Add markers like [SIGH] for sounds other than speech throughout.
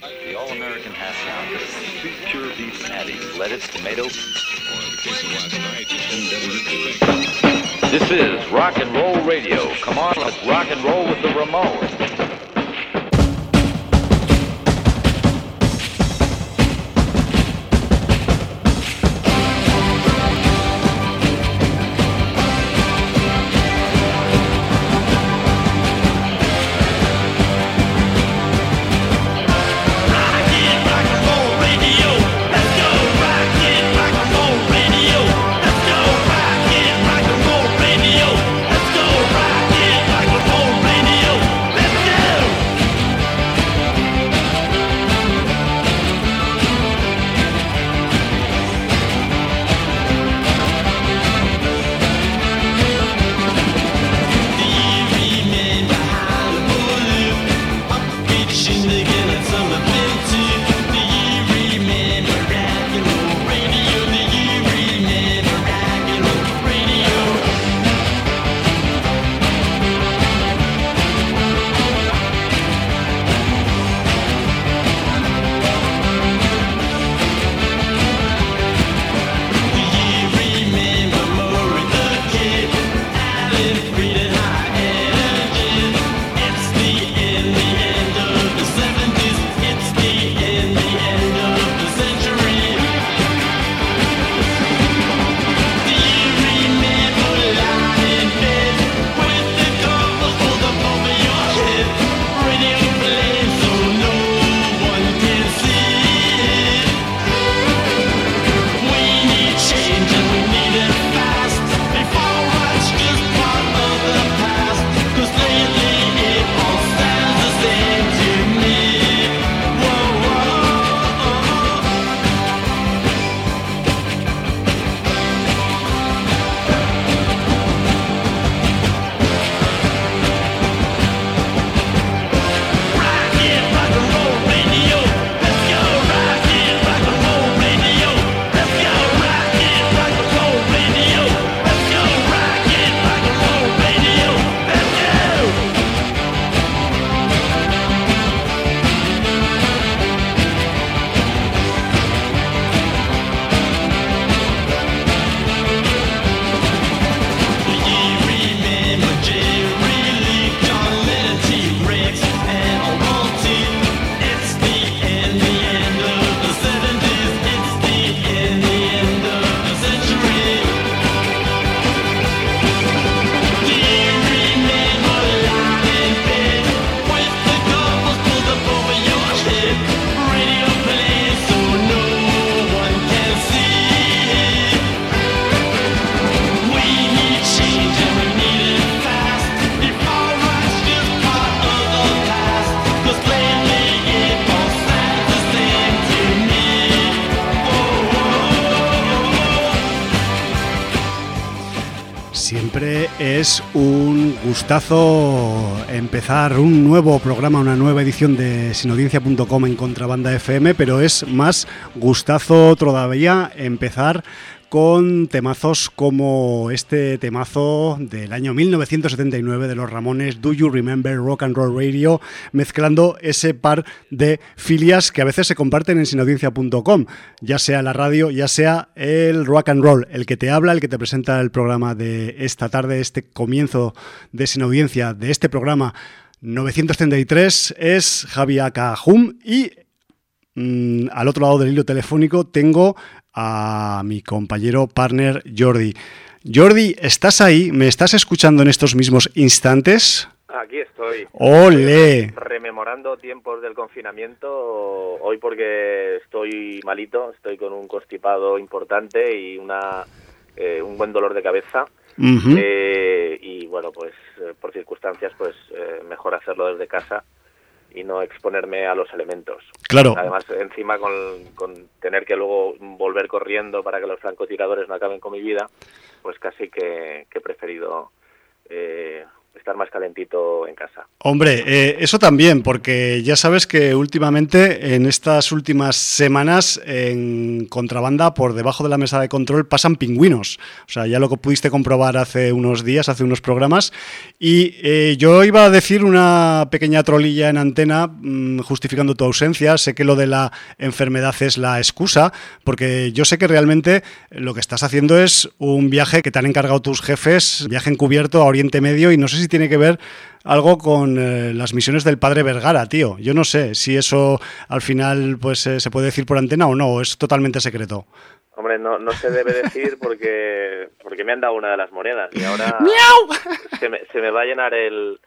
The all-American half pound, sweet pure beef patty, lettuce, tomato. This is rock and roll radio. Come on, let's rock and roll with the Ramones. Es un gustazo empezar un nuevo programa, una nueva edición de sinaudiencia.com en Contrabanda FM, pero es más gustazo todavía empezar con temazos como este temazo del año 1979 de los Ramones, Do You Remember Rock and Roll Radio, mezclando ese par de filias que a veces se comparten en sinaudiencia.com, ya sea la radio, ya sea el rock and roll, el que te habla, el que te presenta el programa de esta tarde, este comienzo de Sinaudiencia, de este programa 933, es Javier Cajum y mm, al otro lado del hilo telefónico tengo a mi compañero partner Jordi. Jordi, ¿estás ahí? ¿Me estás escuchando en estos mismos instantes? Aquí estoy. ¡Ole! Rememorando tiempos del confinamiento, hoy porque estoy malito, estoy con un constipado importante y una eh, un buen dolor de cabeza. Eh, y bueno, pues eh, por circunstancias, pues mejor hacerlo desde casa y no exponerme a los elementos. Claro. Además, encima con, tener que luego volver corriendo para que los francotiradores no acaben con mi vida, pues casi que, he preferido eh, estar más calentito en casa. Hombre, eh, eso también, porque ya sabes que últimamente, en estas últimas semanas, en contrabanda, por debajo de la mesa de control, pasan pingüinos. O sea, ya lo pudiste comprobar hace unos días, hace unos programas. Y eh, yo iba a decir una pequeña trolilla en antena, mm, justificando tu ausencia. Sé que lo de la enfermedad es la excusa, porque yo sé que realmente lo que estás haciendo es un viaje que te han encargado tus jefes, viaje encubierto a Oriente Medio, y no sé si tiene que ver algo con eh, las misiones del padre Vergara, tío. Yo no sé si eso al final pues eh, se puede decir por antena o no, o es totalmente secreto. Hombre, no, no se debe decir porque porque me han dado una de las monedas y ahora [LAUGHS] se me, se me va a llenar el,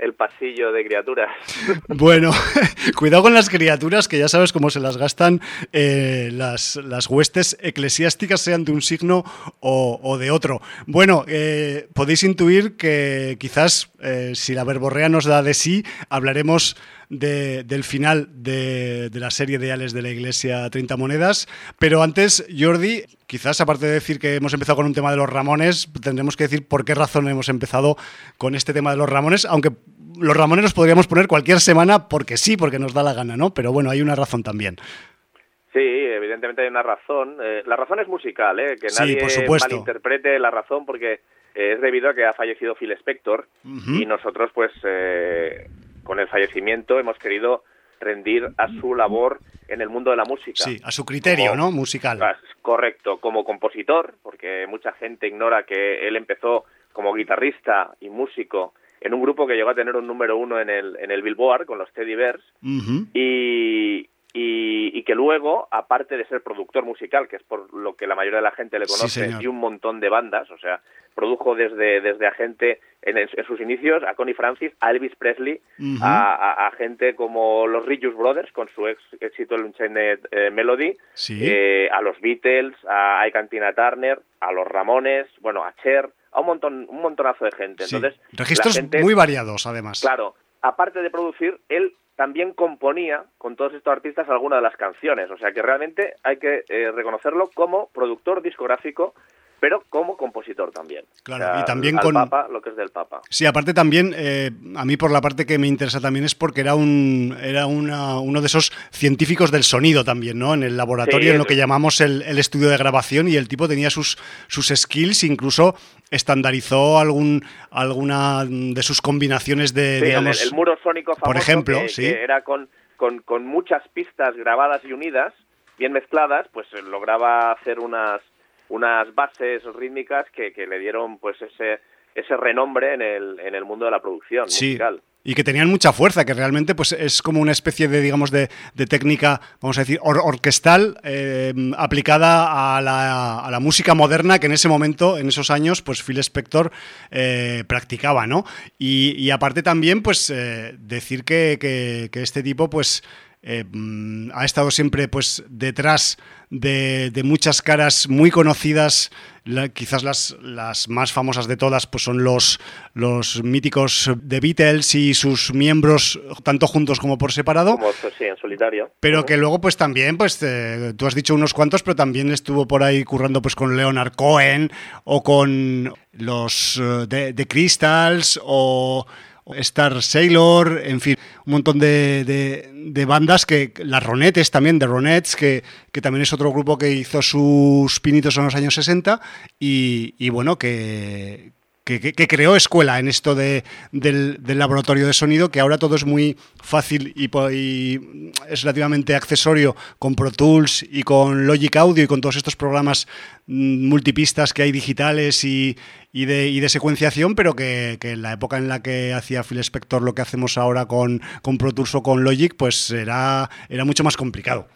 el pasillo de criaturas. [LAUGHS] Bueno, [LAUGHS] cuidado con las criaturas, que ya sabes cómo se las gastan eh, las, las, huestes eclesiásticas, sean de un signo o, de otro. Bueno, eh, podéis intuir que quizás eh, si la verborrea nos da de sí, hablaremos del final de, la serie de Ales de la Iglesia 30 Monedas. Pero antes, Jordi, quizás aparte de decir que hemos empezado con un tema de los Ramones, tendremos que decir por qué razón hemos empezado con este tema de los Ramones, aunque los Ramones los podríamos poner cualquier semana porque sí, porque nos da la gana, ¿no? Pero bueno, hay una razón también. Sí, evidentemente hay una razón. Eh, la razón es musical, ¿eh? que nadie malinterprete la razón porque eh, es debido a que ha fallecido Phil Spector y nosotros pues eh, con el fallecimiento hemos querido rendir a su labor en el mundo de la música. Sí, a su criterio, ¿no? Musical. Correcto, como compositor, porque mucha gente ignora que él empezó como guitarrista y músico en un grupo que llegó a tener un número uno en el, en el Billboard con los Teddy Bears y, y, que luego, aparte de ser productor musical, que es por lo que la mayoría de la gente le conoce, y un montón de bandas, o sea, produjo desde, desde a gente en, sus inicios, a Connie Francis, a Elvis Presley, a, gente como los Righteous Brothers con su éxito el Unchained eh, Melody, eh, a los Beatles, a Ike Tina Turner, a los Ramones, bueno, a Cher, a un montón, un montonazo de gente. Entonces, registros muy variados, además. Claro, aparte de producir, él también componía con todos estos artistas algunas de las canciones. O sea que realmente hay que eh, reconocerlo como productor discográfico pero como compositor también. Claro, y también con Papa, lo que es del Papa. Sí, aparte también, eh, a mí por la parte que me interesa también es porque era un era uno de esos científicos del sonido también, ¿no? En el laboratorio, en lo que llamamos el, estudio de grabación, y el tipo tenía sus, sus skills, incluso estandarizó algún alguna de sus combinaciones de, digamos... El, muro sónico famoso, por ejemplo, sí. era con, con, con muchas pistas grabadas y unidas, bien mezcladas, pues lograba hacer unas unas bases rítmicas que, que le dieron pues ese ese renombre en el, en el mundo de la producción musical. Y que tenían mucha fuerza, que realmente pues es como una especie de, digamos, de, de técnica, vamos a decir, orquestal eh, aplicada a la, a la, música moderna que en ese momento, en esos años, pues Phil Spector eh, practicaba, ¿no? Y, y, aparte también, pues, eh, decir que, que, que, este tipo, pues, eh, mm, ha estado siempre pues detrás de, muchas caras muy conocidas. quizás las, las, más famosas de todas pues son los, los míticos The Beatles y sus miembros, tanto juntos como por separado. Como, sí, en solitario. Pero que luego pues también, pues tú has dicho unos cuantos, pero también estuvo por ahí currando pues con Leonard Cohen o con los de The Crystals o Star Sailor, en fin, un montón de, bandas que, las Ronettes también, de Ronettes, que, que, también es otro grupo que hizo sus pinitos en los años 60 y, y bueno, que, que, creó escuela en esto de, del, laboratorio de sonido, que ahora todo es muy fácil y, es relativamente accesorio con Pro Tools y con Logic Audio y con todos estos programas mm, multipistas que hay digitales y, de, secuenciación, pero que, en la época en la que hacía Phil Spector lo que hacemos ahora con, con Pro Tools o con Logic, pues era, era mucho más complicado.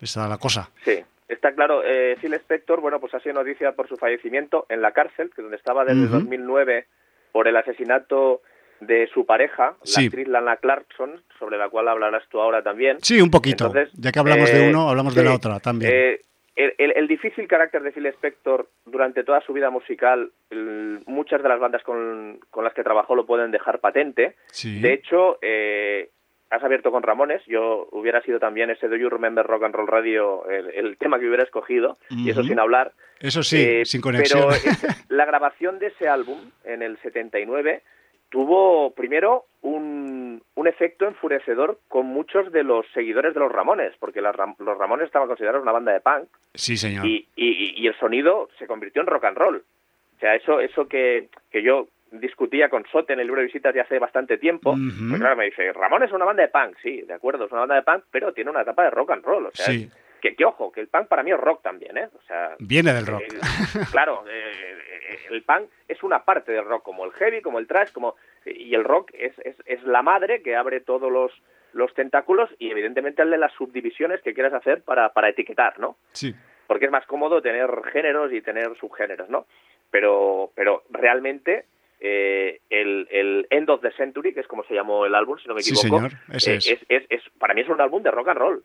Esa era la cosa. Sí. Está claro, eh, Phil Spector, bueno, pues ha sido noticia por su fallecimiento en la cárcel, que donde estaba desde 2009 por el asesinato de su pareja, la actriz Lana Clarkson, sobre la cual hablarás tú ahora también. Sí, un poquito. ya que hablamos de eh, uno, hablamos de la otra también. Eh, el, difícil carácter de Phil Spector durante toda su vida musical, muchas de las bandas con, con, las que trabajó lo pueden dejar patente. De hecho, eh, has abierto con Ramones, yo hubiera sido también ese Do You Remember Rock and Roll Radio el, tema que hubiera escogido, y eso sin hablar. Eso sí, eh, sin conexión. Pero la grabación de ese álbum en el 79 tuvo primero un, un, efecto enfurecedor con muchos de los seguidores de los Ramones, porque los Ramones estaban considerados una banda de punk. Sí, señor. Y, y, y, el sonido se convirtió en rock and roll. O sea, eso, eso que, que yo discutía con Sote en el libro de visitas ya hace bastante tiempo, pues claro, me dice, Ramones es una banda de punk, sí, de acuerdo, es una banda de punk, pero tiene una etapa de rock and roll, o sea, sí. que, que, ojo, que el punk para mí es rock también, ¿eh? O sea, Viene del rock. Eh, claro, eh, el punk es una parte del rock, como el heavy, como el thrash, como y el rock es, es, es la madre que abre todos los, los tentáculos y evidentemente el de las subdivisiones que quieras hacer para, para etiquetar, ¿no? Sí. Porque es más cómodo tener géneros y tener subgéneros, ¿no? Pero, pero realmente eh, el, el, End of the Century, que es como se llamó el álbum, si no me equivoco, sí, señor. Ese eh, es. Es, es, para mí es un álbum de rock and roll,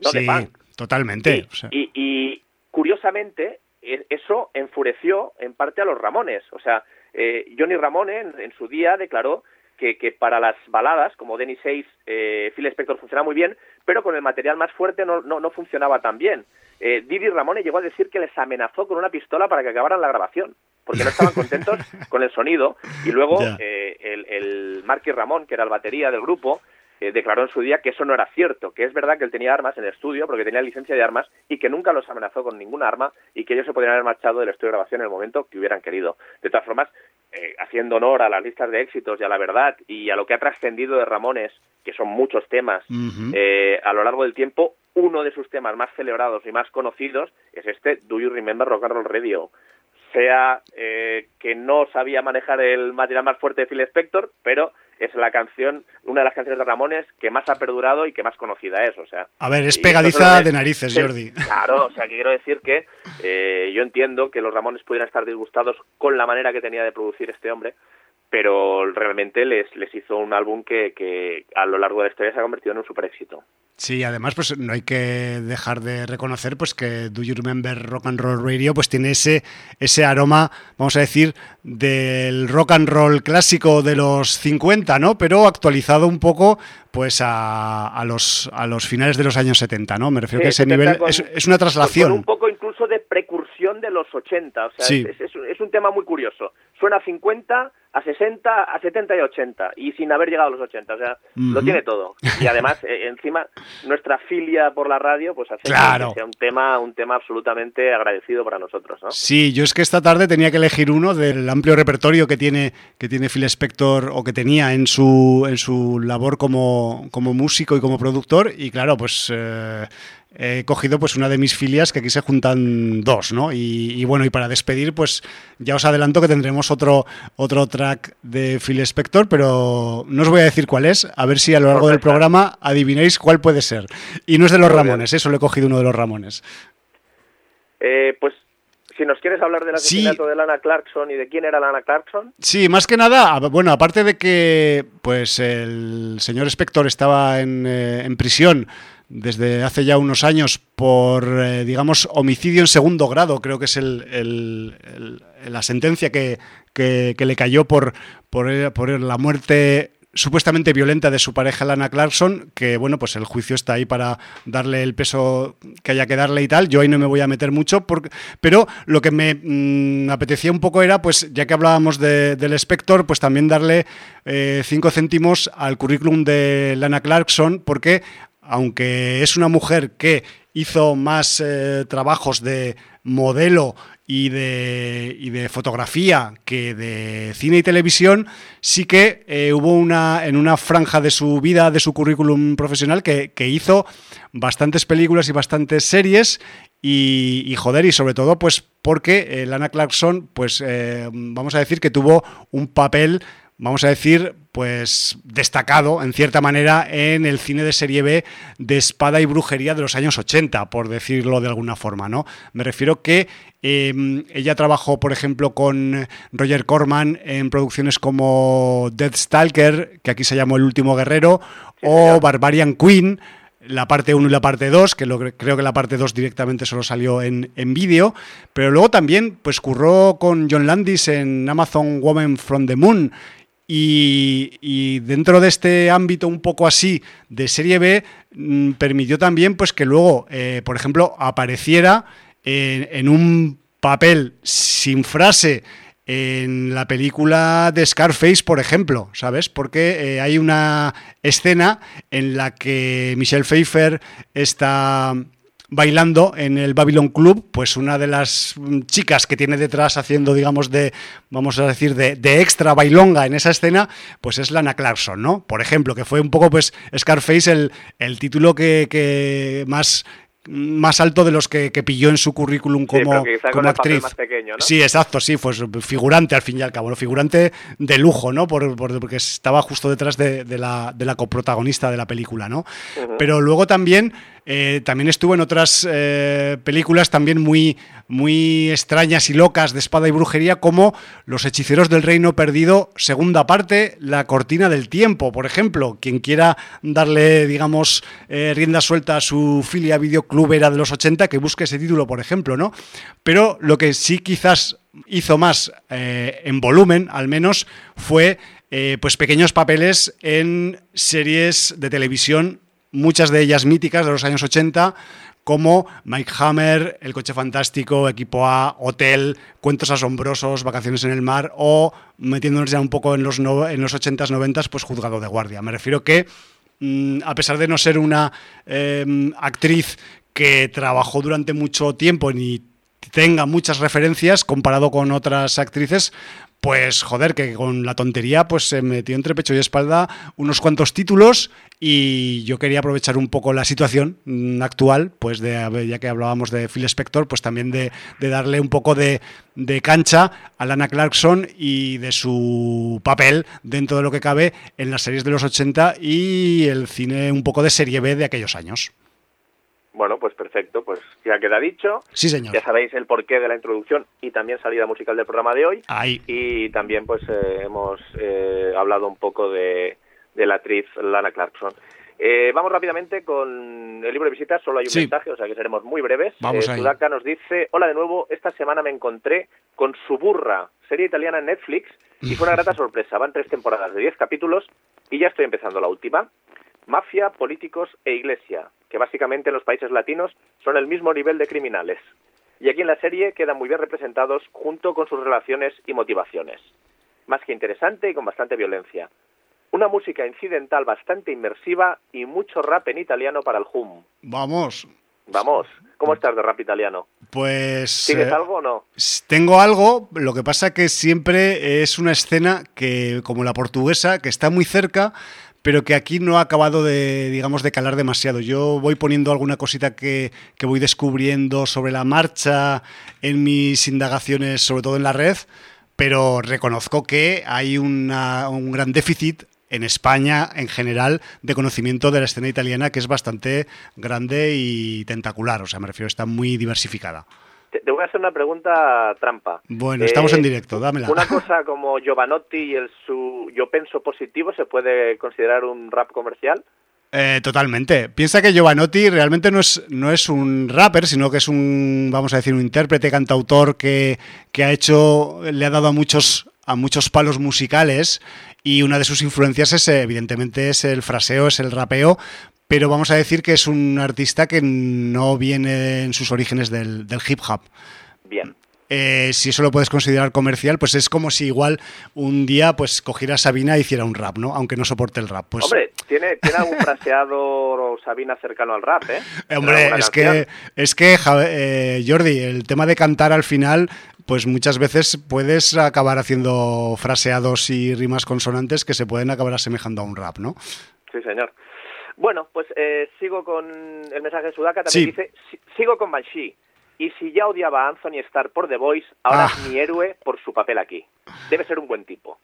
no sí, de punk. totalmente. Y, o sea. y, y, curiosamente, eso enfureció en parte a los Ramones. O sea, eh, Johnny Ramone en, en, su día declaró que, que, para las baladas, como Denny 6, eh, Phil Spector funcionaba muy bien, pero con el material más fuerte no, no, no funcionaba tan bien. Eh, Didi Ramone llegó a decir que les amenazó con una pistola para que acabaran la grabación, porque no estaban contentos [LAUGHS] con el sonido. Y luego eh, el, el Marky Ramón, que era el batería del grupo, eh, declaró en su día que eso no era cierto, que es verdad que él tenía armas en el estudio, porque tenía licencia de armas, y que nunca los amenazó con ninguna arma, y que ellos se podrían haber marchado del estudio de grabación en el momento que hubieran querido. De todas formas, eh, haciendo honor a las listas de éxitos y a la verdad, y a lo que ha trascendido de Ramones, que son muchos temas, uh -huh. eh, a lo largo del tiempo, uno de sus temas más celebrados y más conocidos es este Do You Remember Rock and Roll Radio sea eh, que no sabía manejar el material más fuerte de Phil Spector, pero es la canción, una de las canciones de Ramones que más ha perdurado y que más conocida es, o sea. A ver, es pegadiza es, de narices, Jordi. [LAUGHS] Claro, o sea, que quiero decir que eh, yo entiendo que los Ramones pudieran estar disgustados con la manera que tenía de producir este hombre, pero realmente les, les hizo un álbum que, que a lo largo de la historia se ha convertido en un super éxito. Sí, además pues no hay que dejar de reconocer pues que Do You Remember Rock and Roll Radio pues tiene ese ese aroma, vamos a decir, del rock and roll clásico de los 50, ¿no? Pero actualizado un poco pues a, a los a los finales de los años 70, ¿no? Me refiero sí, que ese nivel con, es, es, una traslación. Con un poco de precursión de los 80, o sea, sí. es, es, es un tema muy curioso. Suena a 50 a 60, a 70 y 80, y sin haber llegado a los 80, o sea, uh -huh. lo tiene todo. Y además, eh, encima, nuestra filia por la radio, pues hace claro. que sea un tema, un tema absolutamente agradecido para nosotros, ¿no? Sí, yo es que esta tarde tenía que elegir uno del amplio repertorio que tiene, que tiene Phil Spector, o que tenía en su, en su labor como, como músico y como productor, y claro, pues... Eh, he cogido pues una de mis filias que aquí se juntan dos, ¿no? Y, y, bueno, y para despedir, pues ya os adelanto que tendremos otro, otro track de Phil Spector, pero no os voy a decir cuál es, a ver si a lo largo del programa adivináis cuál puede ser. Y no es de los Ramones, eso lo he cogido uno de los Ramones. Eh, pues si nos quieres hablar del asesinato sí. de Lana Clarkson y de quién era Lana Clarkson. Sí, más que nada, bueno, aparte de que pues el señor Spector estaba en, eh, en prisión desde hace ya unos años por, eh, digamos, homicidio en segundo grado, creo que es la sentencia que, que, le cayó por, por, la muerte supuestamente violenta de su pareja Lana Clarkson, que bueno, pues el juicio está ahí para darle el peso que haya que darle y tal. Yo ahí no me voy a meter mucho, porque, pero lo que me mmm, apetecía un poco era, pues ya que hablábamos de, del Spector, pues también darle eh, cinco céntimos al currículum de Lana Clarkson, porque aunque es una mujer que hizo más eh, trabajos de modelo y de, y de, fotografía que de cine y televisión, sí que eh, hubo una en una franja de su vida, de su currículum profesional, que, hizo bastantes películas y bastantes series. Y, y, joder, y sobre todo, pues porque eh, Lana Clarkson, pues eh, vamos a decir que tuvo un papel vamos a decir, pues destacado en cierta manera en el cine de serie B de espada y brujería de los años 80, por decirlo de alguna forma, ¿no? Me refiero que eh, ella trabajó, por ejemplo, con Roger Corman en producciones como Death Stalker, que aquí se llamó El último guerrero, o Barbarian Queen, la parte 1 y la parte 2, que lo, creo que la parte 2 directamente solo salió en, en vídeo, pero luego también pues curró con John Landis en Amazon Woman from the Moon y, dentro de este ámbito un poco así de serie B mmm, permitió también pues que luego, eh, por ejemplo, apareciera en, en, un papel sin frase en la película de Scarface, por ejemplo, ¿sabes? Porque eh, hay una escena en la que Michelle Pfeiffer está bailando en el Babylon Club, pues una de las chicas que tiene detrás haciendo, digamos, de, vamos a decir, de, extra bailonga en esa escena, pues es Lana Clarkson, ¿no? Por ejemplo, que fue un poco, pues, Scarface el, el título que, que más más alto de los que, pilló en su currículum como, como actriz. Sí, exacto, sí, pues figurante al fin y al cabo, figurante de lujo, ¿no? Por, porque estaba justo detrás de, la, de la coprotagonista de la película, ¿no? Pero luego también eh, también estuvo en otras eh, películas también muy, muy extrañas y locas de espada y brujería, como Los Hechiceros del Reino Perdido, segunda parte, La Cortina del Tiempo, por ejemplo. Quien quiera darle, digamos, eh, rienda suelta a su filia videoclubera de los 80, que busque ese título, por ejemplo, ¿no? Pero lo que sí quizás hizo más en volumen, al menos, fue pues pequeños papeles en series de televisión muchas de ellas míticas de los años 80, como Mike Hammer, El Coche Fantástico, Equipo A, Hotel, Cuentos Asombrosos, Vacaciones en el Mar o metiéndonos ya un poco en los, en los 80s, 90s, pues Juzgado de Guardia. Me refiero que, mm, a pesar de no ser una em, actriz que trabajó durante mucho tiempo ni tenga muchas referencias comparado con otras actrices, pues joder, que con la tontería pues se metió entre pecho y espalda unos cuantos títulos y yo quería aprovechar un poco la situación mm, actual, pues de ya que hablábamos de Phil Spector, pues también de, darle un poco de, cancha a Lana Clarkson y de su papel dentro de lo que cabe en las series de los 80 y el cine un poco de serie B de aquellos años. Bueno, pues perfecto, pues ya queda dicho. Sí, señor. Ya sabéis el porqué de la introducción y también salida musical del programa de hoy. Ahí. Y también pues eh, hemos eh, hablado un poco de, la actriz Lana Clarkson. Eh, vamos rápidamente con el libro de visitas, solo hay un mensaje, o sea que seremos muy breves. Vamos Sudaka nos dice, hola de nuevo, esta semana me encontré con Suburra, serie italiana en Netflix, y fue una [LAUGHS] grata sorpresa. Van tres temporadas de diez capítulos y ya estoy empezando la última. Mafia, políticos e iglesia, que básicamente en los países latinos son el mismo nivel de criminales. Y aquí en la serie quedan muy bien representados junto con sus relaciones y motivaciones. Más que interesante y con bastante violencia. Una música incidental bastante inmersiva y mucho rap en italiano para el hum. Vamos. Vamos. ¿Cómo estás de rap italiano? Pues... ¿Tienes eh, algo o no? Tengo algo, lo que pasa que siempre es una escena que, como la portuguesa, que está muy cerca, pero que aquí no ha acabado de, digamos, de calar demasiado. Yo voy poniendo alguna cosita que, que voy descubriendo sobre la marcha en mis indagaciones, sobre todo en la red, pero reconozco que hay una, un gran déficit en España en general de conocimiento de la escena italiana que es bastante grande y tentacular, o sea, me refiero, está muy diversificada. Te, voy a hacer una pregunta trampa. Bueno, estamos en eh, directo, dámela. Una cosa como Giovanotti y el su Yo Penso Positivo, ¿se puede considerar un rap comercial? Eh, totalmente. Piensa que Giovanotti realmente no es, no es un rapper, sino que es un, vamos a decir, un intérprete, cantautor que, que ha hecho, le ha dado a muchos, a muchos palos musicales y una de sus influencias es, evidentemente, es el fraseo, es el rapeo, pero vamos a decir que es un artista que no viene en sus orígenes del, hip hop. Bien. Eh, si eso lo puedes considerar comercial, pues es como si igual un día pues cogiera Sabina e hiciera un rap, ¿no? Aunque no soporte el rap. Pues... Hombre, tiene, tiene algún fraseado Sabina cercano al rap, ¿eh? Hombre, es que, es que, eh, Jordi, el tema de cantar al final, pues muchas veces puedes acabar haciendo fraseados y rimas consonantes que se pueden acabar asemejando a un rap, ¿no? Sí, señor. Bueno, pues eh, sigo con el mensaje de Sudaka. También dice, sigo con Banshee. Y si ya odiaba a Anthony Starr por The Voice, ahora es ah. mi héroe por su papel aquí. Debe ser un buen tipo.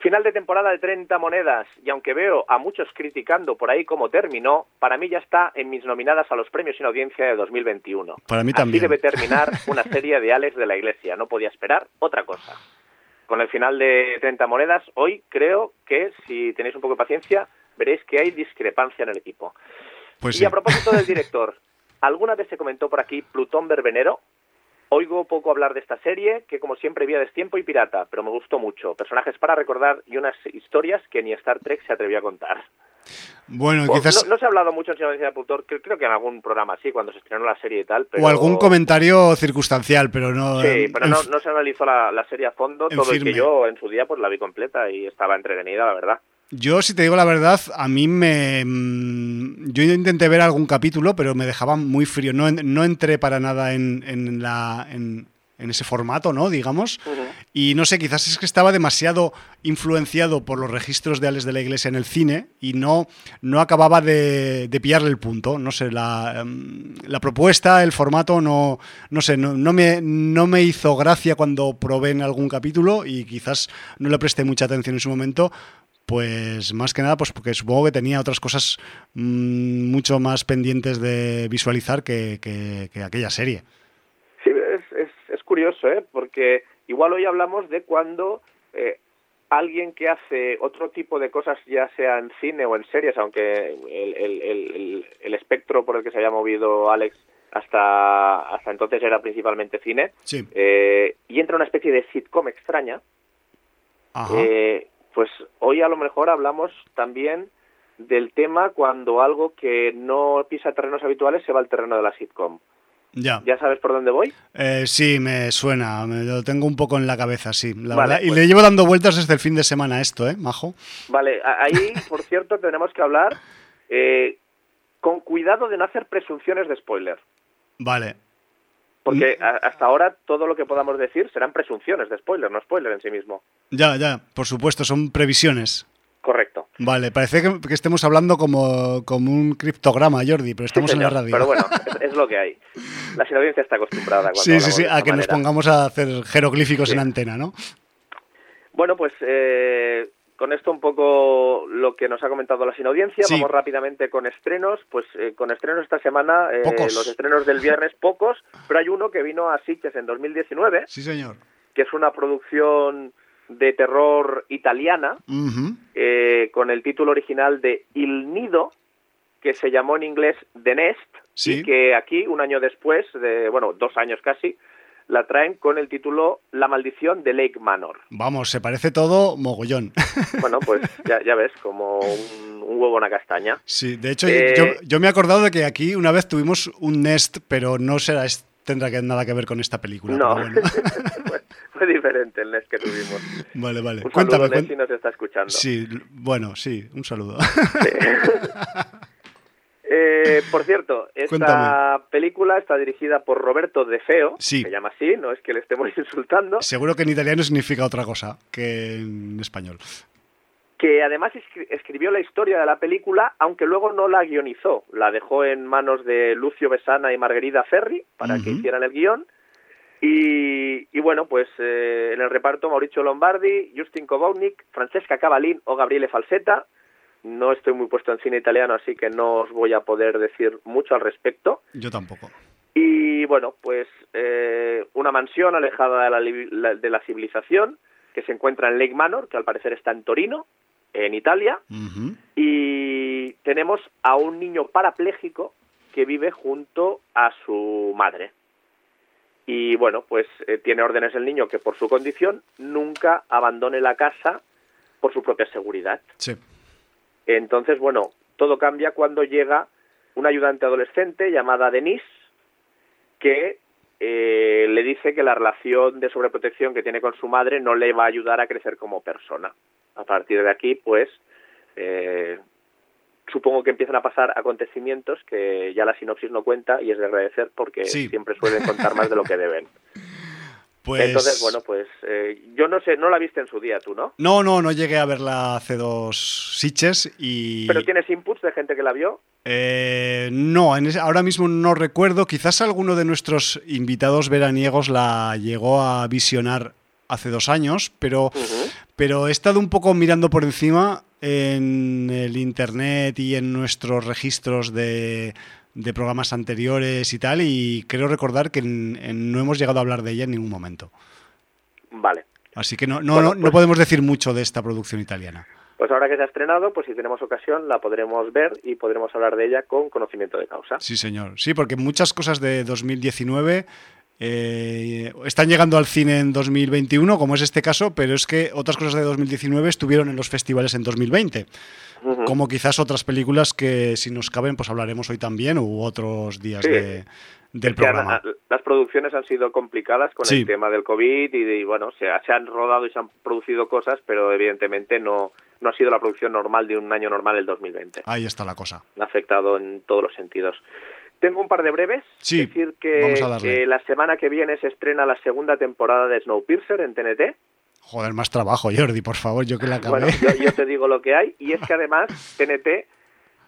Final de temporada de 30 monedas, y aunque veo a muchos criticando por ahí cómo terminó, para mí ya está en mis nominadas a los premios sin audiencia de 2021. Para mí también. Así debe terminar una serie de Alex de la Iglesia, no podía esperar otra cosa. Con el final de 30 monedas, hoy creo que, si tenéis un poco de paciencia, veréis que hay discrepancia en el equipo. Pues y a propósito del director, [LAUGHS] ¿alguna vez se comentó por aquí Plutón Verbenero? Oigo poco hablar de esta serie, que como siempre vi a destiempo y pirata, pero me gustó mucho. Personajes para recordar y unas historias que ni Star Trek se atrevió a contar. Bueno, quizás... no, no se ha hablado mucho en Sinodiencia.org, creo, creo que en algún programa sí, cuando se estrenó la serie y tal. Pero... O algún comentario circunstancial, pero no... Sí, eh, pero no, no se analizó la, la serie a fondo, en todo firme. que yo en su día pues la vi completa y estaba entretenida, la verdad. Yo, si te digo la verdad, a mí me... mm, Yo intenté ver algún capítulo, pero me dejaba muy frío. No, no entré para nada en, en la... En, en ese formato, ¿no? Digamos. Y no sé, quizás es que estaba demasiado influenciado por los registros de Alex de la Iglesia en el cine y no, no acababa de, de pillarle el punto. No sé, la, em, la propuesta, el formato, no, no sé, no, no me, no me hizo gracia cuando probé en algún capítulo y quizás no le presté mucha atención en su momento. Pues más que nada, pues porque supongo que tenía otras cosas mm, mucho más pendientes de visualizar que, que- que aquella serie. Sí, es, es, es curioso, ¿eh? Porque igual hoy hablamos de cuando eh, alguien que hace otro tipo de cosas, ya sea en cine o en series, aunque el, el, el, el- el espectro por el que se había movido Alex hasta, hasta entonces era principalmente cine, Sí. eh, y entra una especie de sitcom extraña, Ajá. eh, pues hoy a lo mejor hablamos también del tema cuando algo que no pisa terrenos habituales se va al terreno de la sitcom. ya. ¿Ya sabes por dónde voy? Eh, sí, me suena, me lo tengo un poco en la cabeza, sí, la Vale, verdad. Y pues- le llevo dando vueltas desde el fin de semana esto, ¿eh, Majo? Vale, ahí, por cierto, [LAUGHS] tenemos que hablar eh, con cuidado de no hacer presunciones de spoiler. Vale. Porque a- hasta ahora todo lo que podamos decir serán presunciones de spoiler, no spoiler en sí mismo. Ya, ya, por supuesto, son previsiones. Correcto. Vale, parece que, que estemos hablando como, como un criptograma, Jordi, pero estamos Sí, en la radio. Pero bueno, es, es lo que hay. [LAUGHS] La audiencia está acostumbrada cuando sí, sí, sí, a que nos pongamos a hacer jeroglíficos Sí. en antena, ¿no? Bueno, pues eh, con esto un poco lo que nos ha comentado la sinaudiencia. Sí. Vamos rápidamente con estrenos. Pues eh, con estrenos esta semana, eh, Pocos. los estrenos del viernes pocos, pero hay uno que vino a Sitges en 2019, Sí, señor. que es una producción de terror italiana eh, con el título original de Il Nido, que se llamó en inglés The Nest, Sí. y que aquí, un año después, de, bueno, dos años casi, la traen con el título La maldición de Lake Manor. Vamos, se parece todo mogollón. [LAUGHS] Bueno, pues ya, ya ves, como un, un huevo una castaña. Sí, de hecho, Eh, yo, yo me he acordado de que aquí una vez tuvimos un Nest, pero no será tendrá que, nada que ver con esta película. No, bueno. [LAUGHS] fue, fue diferente el NES que tuvimos. Vale, vale. Un saludo, si nos está escuchando. Sí, bueno, sí, un saludo. [LAUGHS] Eh, por cierto, esta Cuéntame. película está dirigida por Roberto De Feo, Sí. se llama así, no es que le estemos [LAUGHS] insultando, Seguro que en italiano significa otra cosa que en español. que además escri- escribió la historia de la película, aunque luego no la guionizó. La dejó en manos de Lucio Besana y Margarida Ferri para que hicieran el guion. Y, y bueno, pues eh, en el reparto Mauricio Lombardi, Justin Kobovnik, Francesca Cavalin o Gabriele Falsetta. No estoy muy puesto en cine italiano, así que no os voy a poder decir mucho al respecto. Yo tampoco. Y bueno, pues eh, una mansión alejada de la, de la civilización que se encuentra en Lake Manor, que al parecer está en Torino, en Italia, y tenemos a un niño parapléjico que vive junto a su madre. Y bueno, pues eh, tiene órdenes el niño que por su condición nunca abandone la casa por su propia seguridad. Sí. Entonces, bueno, todo cambia cuando llega una ayudante adolescente llamada Denise, que eh, le dice que la relación de sobreprotección que tiene con su madre no le va a ayudar a crecer como persona. A partir de aquí, pues, eh, supongo que empiezan a pasar acontecimientos que ya la sinopsis no cuenta y es de agradecer porque Sí. siempre suelen contar más de lo que deben. [LAUGHS] Pues... Entonces, bueno, pues eh, yo no sé, no la viste en su día tú, ¿no? No, no, no llegué a verla hace dos siches y... Pero tienes inputs de gente que la vio. Eh, no, en ese- ahora mismo no recuerdo. Quizás alguno de nuestros invitados veraniegos la llegó a visionar hace dos años, pero, pero he estado un poco mirando por encima en el internet y en nuestros registros de, de programas anteriores y tal, y creo recordar que en- en- no hemos llegado a hablar de ella en ningún momento. Vale. Así que no, no, Bueno, no, no pues- podemos decir mucho de esta producción italiana. Pues ahora que se ha estrenado, pues si tenemos ocasión la podremos ver y podremos hablar de ella con conocimiento de causa. Sí, señor. Sí, porque muchas cosas de 2019 eh, están llegando al cine en 2021, como es este caso, pero es que otras cosas de 2019 estuvieron en los festivales en 2020. Como quizás otras películas que, si nos caben, pues hablaremos hoy también u otros días de, del programa. las producciones han sido complicadas con el tema del COVID y, bueno, se, se, han rodado y se han producido cosas, pero evidentemente no, no ha sido la producción normal de un año normal el 2020. Ahí está la cosa. Ha afectado en todos los sentidos. Tengo un par de breves. Sí, decir que, la semana que viene se estrena la segunda temporada de Snowpiercer en TNT. Joder, más trabajo, Jordi, por favor, yo que la acabé. Bueno, yo, te digo lo que hay. Y es que [LAUGHS] además TNT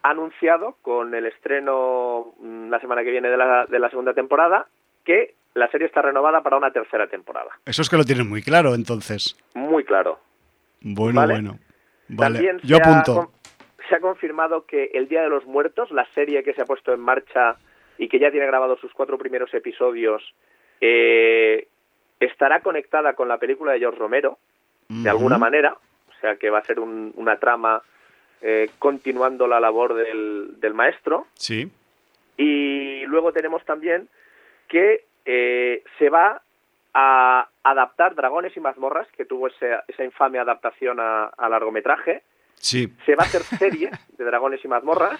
ha anunciado con el estreno mm, la semana que viene de la, de la segunda temporada que la serie está renovada para una tercera temporada. Eso es que lo tienen muy claro, entonces. Muy claro. Bueno, bueno. Vale. También yo apunto se ha confirmado que El Día de los Muertos, la serie que se ha puesto en marcha y que ya tiene grabados sus cuatro primeros episodios, eh, estará conectada con la película de George Romero, de alguna manera, o sea que va a ser una trama eh, continuando la labor del, maestro. Sí. Y luego tenemos también que eh, se va a adaptar Dragones y mazmorras, que tuvo esa, esa infame adaptación a largometraje, Sí. Se va a hacer serie de Dragones y Mazmorras,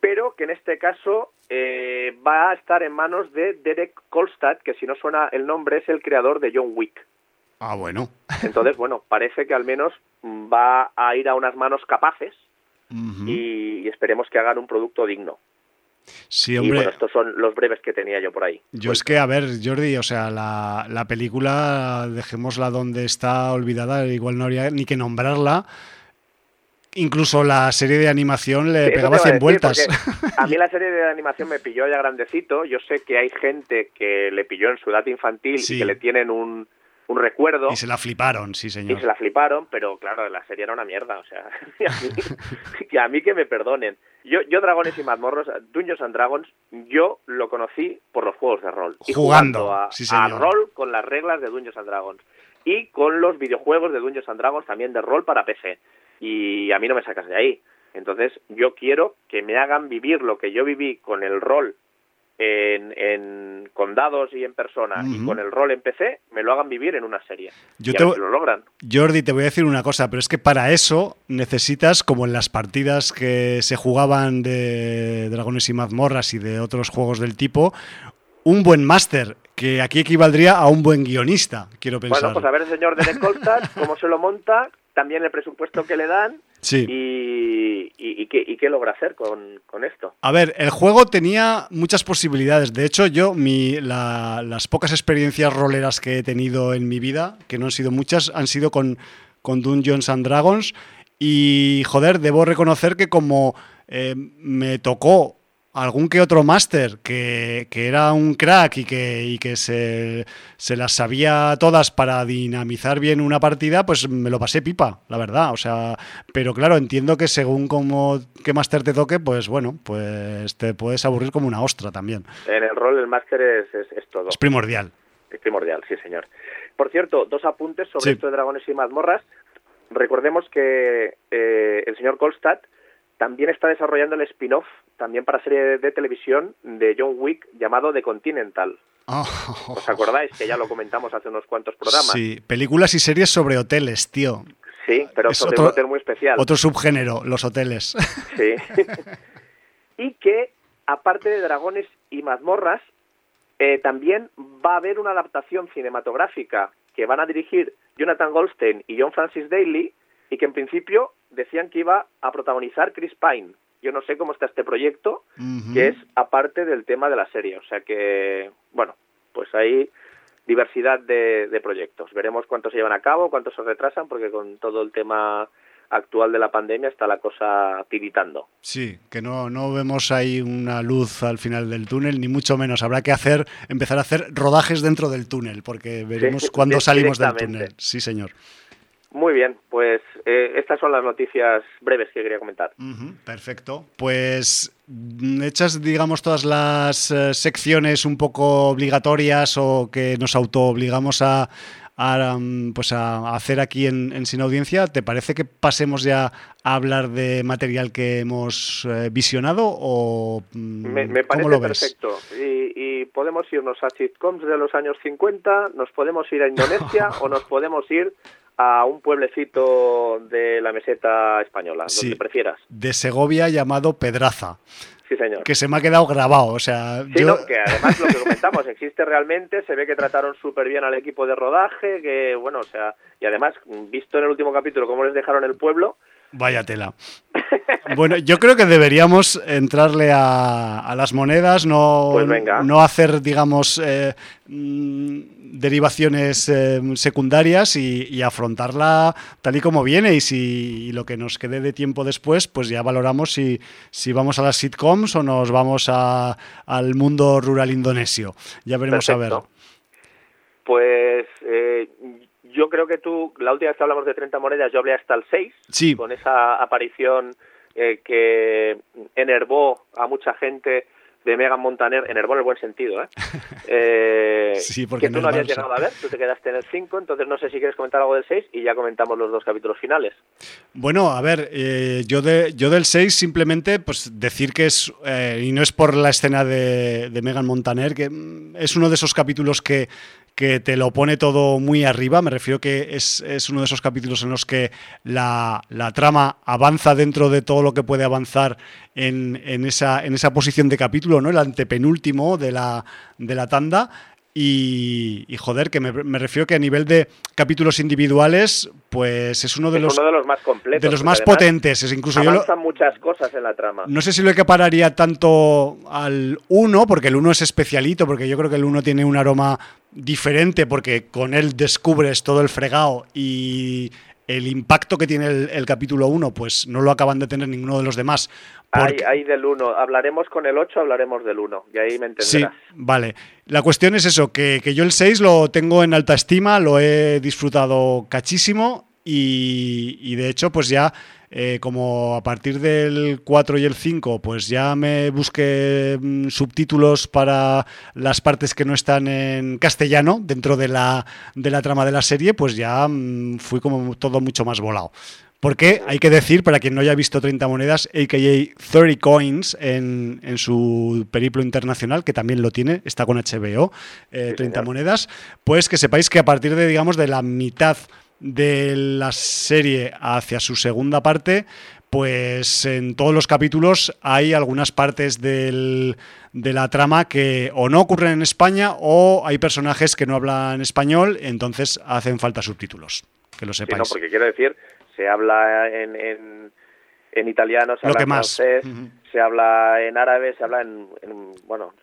pero que en este caso eh, va a estar en manos de Derek Kolstad, que si no suena el nombre es el creador de John Wick. Ah, bueno. Entonces, bueno, parece que al menos va a ir a unas manos capaces y, esperemos que hagan un producto digno. Sí, hombre. Y bueno, estos son los breves que tenía yo por ahí. Yo es que, a ver, Jordi, o sea, la, la película, dejémosla donde está olvidada, igual no habría ni que nombrarla, Incluso la serie de animación le pegaba 100 vueltas. A mí la serie de animación me pilló ya grandecito. Yo sé que hay gente que le pilló en su edad infantil y que le tienen un, un recuerdo. Y se la fliparon, sí, señor. Y se la fliparon, pero claro, la serie era una mierda, o sea, [LAUGHS] [LAUGHS] y a mí, que me perdonen. Yo, yo Dragones y Mazmorros, Dungeons and Dragons, yo lo conocí por los juegos de rol. Y jugando, a, sí, a rol con las reglas de Dungeons and Dragons. Y con los videojuegos de Dungeons and Dragons también de rol para PC y a mí no me sacas de ahí. Entonces yo quiero que me hagan vivir lo que yo viví con el rol en, en con dados y en persona y con el rol en PC, me lo hagan vivir en una serie. Yo y te, lo logran. Jordi, te voy a decir una cosa, pero es que para eso necesitas, como en las partidas que se jugaban de Dragones y Mazmorras y de otros juegos del tipo, un buen máster, que aquí equivaldría a un buen guionista, quiero pensar. Bueno, pues a ver el señor de Colstad [LAUGHS] cómo se lo monta, también el presupuesto que le dan y, y, qué, logra hacer con, esto. A ver, el juego tenía muchas posibilidades. De hecho, yo, mi, las pocas experiencias roleras que he tenido en mi vida, que no han sido muchas, han sido con, con Dungeons and Dragons. Y, joder, debo reconocer que como eh, me tocó algún que otro máster que, era un crack y que, y que se, se, las sabía todas para dinamizar bien una partida, pues me lo pasé pipa, la verdad. O sea, pero claro, entiendo que según como qué máster te toque, pues bueno, pues te puedes aburrir como una ostra también. En el rol el máster es, es, todo. Es primordial. Es primordial, sí señor. Por cierto, dos apuntes sobre esto de dragones y mazmorras. Recordemos que eh, el señor Kolstad también está desarrollando el spin-off, también para serie de, televisión, de John Wick, llamado The Continental. Oh. ¿Os acordáis? Que ya lo comentamos hace unos cuantos programas. Sí, películas y series sobre hoteles, tío. Sí, pero sobre un hotel muy especial. Otro subgénero, los hoteles. Sí. [LAUGHS] y que, aparte de dragones y mazmorras, eh, también va a haber una adaptación cinematográfica que van a dirigir Jonathan Goldstein y John Francis Daly, y que en principio decían que iba a protagonizar Chris Pine. Yo no sé cómo está este proyecto, que es aparte del tema de la serie. O sea que, bueno, pues hay diversidad de, de proyectos. Veremos cuántos se llevan a cabo, cuántos se retrasan, porque con todo el tema actual de la pandemia está la cosa tiritando. Sí, que no, no vemos ahí una luz al final del túnel, ni mucho menos. Habrá que hacer, empezar a hacer rodajes dentro del túnel, porque veremos cuándo salimos del túnel. Sí, señor. Muy bien, pues eh, estas son las noticias breves que quería comentar. perfecto. Pues mm, hechas, digamos, todas las eh, secciones un poco obligatorias o que nos autoobligamos a, a, pues a hacer aquí en, Sin Audiencia. ¿Te parece que pasemos ya a hablar de material que hemos eh, visionado o mm, me, parece perfecto y, y, podemos irnos a sitcoms de los años 50, nos podemos ir a Indonesia [LAUGHS] o nos podemos ir a un pueblecito de la meseta española, donde prefieras. De Segovia llamado Pedraza. Sí, señor. Que se me ha quedado grabado, o sea... Sí, no, que además lo que comentamos existe realmente, se ve que trataron súper bien al equipo de rodaje, que bueno, o sea, y además, visto en el último capítulo cómo les dejaron el pueblo, Vaya tela. [LAUGHS] Bueno, yo creo que deberíamos entrarle a, las monedas, no, pues no hacer, digamos, eh, mm, derivaciones eh, secundarias y, afrontarla tal y como viene. Y si lo que nos quede de tiempo después, pues ya valoramos si, si vamos a las sitcoms o nos vamos a, al mundo rural indonesio. Ya veremos a ver. Pues eh, yo creo que tú, la última vez que hablamos de 30 monedas, yo hablé hasta el 6, con esa aparición eh, que enervó a mucha gente de Megan Montaner, en el buen sentido, ¿eh? [LAUGHS] eh sí, porque que tú no habías llegado a ver, tú te quedaste en el 5, entonces no sé si quieres comentar algo del 6 y ya comentamos los dos capítulos finales. Bueno, a ver, eh, yo, de, yo del 6 simplemente pues decir que es, eh, y no es por la escena de, de Megan Montaner, que mm, es uno de esos capítulos que que te lo pone todo muy arriba. Me refiero que es, uno de esos capítulos en los que la, trama avanza dentro de todo lo que puede avanzar en, en, esa, en esa posición de capítulo, ¿no? El antepenúltimo de la, de la tanda. Y, joder, que me, refiero que a nivel de capítulos individuales, pues es uno de, los, de los más completos. De los más potentes. Es incluso avanzan muchas cosas en la trama. No sé si lo equipararía tanto al 1, porque el 1 es especialito, porque yo creo que el 1 tiene un aroma diferente, porque con él descubres todo el fregado y el impacto que tiene el, capítulo 1, pues no lo acaban de tener ninguno de los demás. Hay, del 1. Hablaremos con el 8, hablaremos del 1. Y ahí me entenderás. Sí, vale. La cuestión es eso, que, que, yo el 6 lo tengo en alta estima, lo he disfrutado cachísimo y, y de hecho pues ya eh, como a partir del 4 y el 5, pues ya me busqué mm, subtítulos para las partes que no están en castellano dentro de la, de la trama de la serie, pues ya mm, fui como todo mucho más volado. Porque hay que decir, para quien no haya visto 30 monedas, a.k.a. 30 Coins en, en, su periplo internacional, que también lo tiene, está con HBO, 30 eh, monedas, pues que sepáis que a partir de, digamos, de la mitad de la serie hacia su segunda parte, pues en todos los capítulos hay algunas partes de la trama que o no ocurren en España o hay personajes que no hablan español, entonces hacen falta subtítulos, que lo sepáis. no, porque quiero decir, se habla en, en, italiano, se habla en francés, se habla en árabe, se habla en, bueno,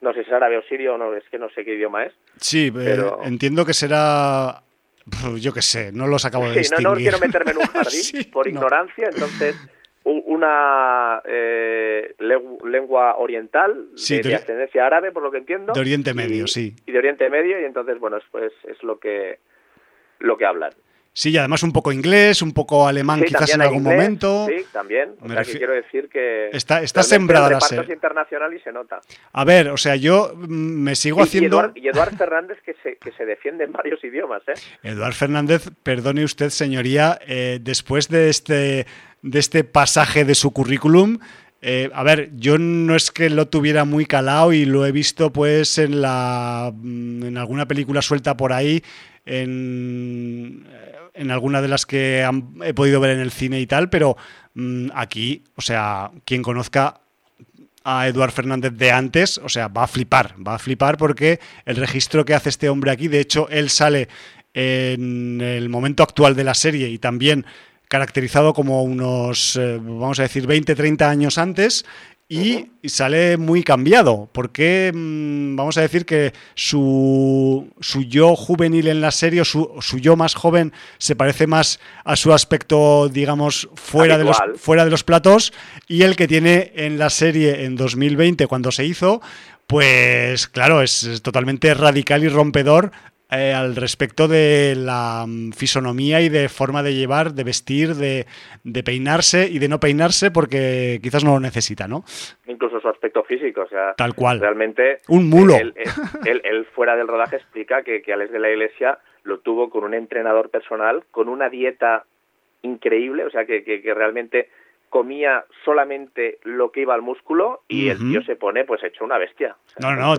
no sé si es árabe o sirio, no, es que no sé qué idioma es. Sí, eh, pero... entiendo que será [LAUGHS] yo qué sé, no los acabo de distinguir. No, no quiero meterme en un jardín [LAUGHS] por ignorancia, entonces una eh, lengua oriental de, ascendencia árabe, por lo que entiendo. De Oriente Medio, sí. Y de Oriente Medio, y entonces, bueno, pues es lo que, lo que hablan. Sí, y además un poco inglés, un poco alemán quizás en algún momento. Sí, también. O sea, que quiero decir que... Está, está sembrada la serie. internacional y se nota. A ver, o sea, yo mm, me sigo haciendo... Y Eduard, Fernández que se, que se defiende en varios idiomas, ¿eh? [LAUGHS] Eduard Fernández, perdone usted, señoría, eh, después de este, de este pasaje de su currículum... Eh, a ver, yo no es que lo tuviera muy calado y lo he visto pues en la mm, en alguna película suelta por ahí en en alguna de las que he podido ver en el cine y tal, pero mm, aquí, o sea, quien conozca a Eduard Fernández de antes, o sea, va a flipar, va a flipar porque el registro que hace este hombre aquí, de hecho, él sale en el momento actual de la serie y también caracterizado como unos, eh, vamos a decir, 20, 30 años antes, y sale muy cambiado, porque mm, vamos a decir que su, su yo juvenil en la serie, su, su, yo más joven, se parece más a su aspecto, digamos, fuera de, los, fuera de los platos, y el que tiene en la serie en 2020, cuando se hizo, pues claro, es, totalmente radical y rompedor eh, al respecto de la mm, fisonomía y de forma de llevar, de vestir, de, peinarse y de no peinarse porque quizás no lo necesita, ¿no? Incluso su aspecto físico, o sea, tal cual. Realmente, un mulo. Él, fuera del rodaje explica que, que Alex de la Iglesia lo tuvo con un entrenador personal, con una dieta increíble, o sea, que, que, realmente comía solamente lo que iba al músculo y el tío se pone pues hecho una bestia. no, no,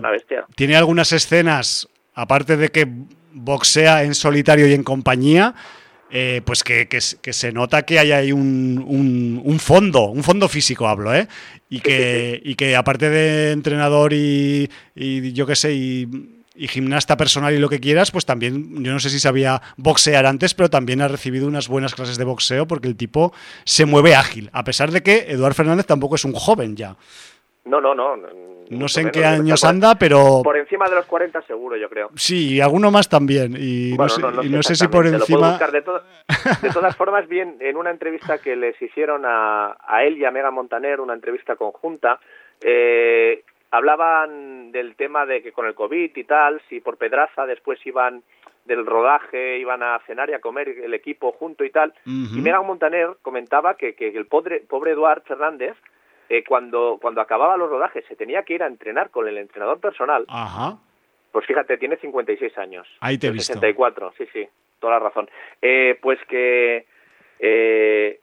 Tiene algunas escenas, aparte de que boxea en solitario y en compañía, eh, pues que, que, se nota que hay ahí un, un, fondo, un fondo físico hablo, ¿eh? Y que, y que aparte de entrenador y, y yo qué sé, y y gimnasta personal y lo que quieras, pues también, yo no sé si sabía boxear antes, pero también ha recibido unas buenas clases de boxeo porque el tipo se mueve ágil, a pesar de que Eduard Fernández tampoco es un joven ya. No, no, no. No sé en qué años anda, pero... Por encima de los 40 seguro, yo creo. Sí, y alguno más también. Y no, sé, si por encima... De, todas formas, bien, en una entrevista que les hicieron a, a él y a Mega Montaner, una entrevista conjunta, eh, hablaban del tema de que con el COVID y tal, si por Pedraza después iban del rodaje, iban a cenar y a comer el equipo junto y tal. Y Megan Montaner comentaba que, que el pobre, pobre Eduard Fernández, eh, cuando, cuando acababa los rodajes, se tenía que ir a entrenar con el entrenador personal. Ajá. Pues fíjate, tiene 56 años. Ahí te he visto. 64, sí, sí, toda la razón. Eh, pues que eh,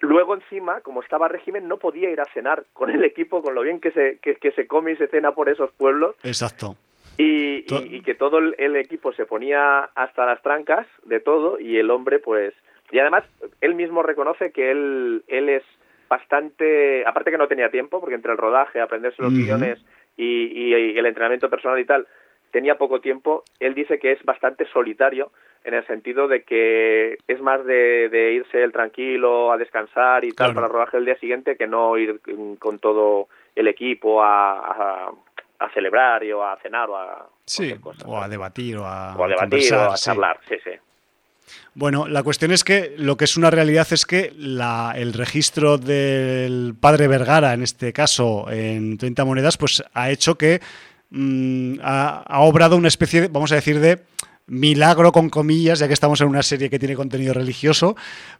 Luego encima, como estaba régimen, no podía ir a cenar con el equipo, con lo bien que se, que, se come y se cena por esos pueblos. Exacto. Y, que todo el, equipo se ponía hasta las trancas de todo y el hombre pues... Y además, él mismo reconoce que él, él es bastante... Aparte que no tenía tiempo, porque entre el rodaje, aprenderse los guiones y, y el entrenamiento personal y tal, tenía poco tiempo, él dice que es bastante solitario en el sentido de que es más de, irse el tranquilo a descansar y tal para el rodaje el día siguiente que no ir con todo el equipo a, a, celebrar o a cenar o a sí, o a debatir o a, debatir o a charlar, sí, sí. Bueno, la cuestión es que lo que es una realidad es que el registro del padre Vergara, en este caso en 30 monedas, pues ha hecho que Mm, ha, obrado una especie, de, vamos a decir, de milagro con comillas, ya que estamos en una serie que tiene contenido religioso,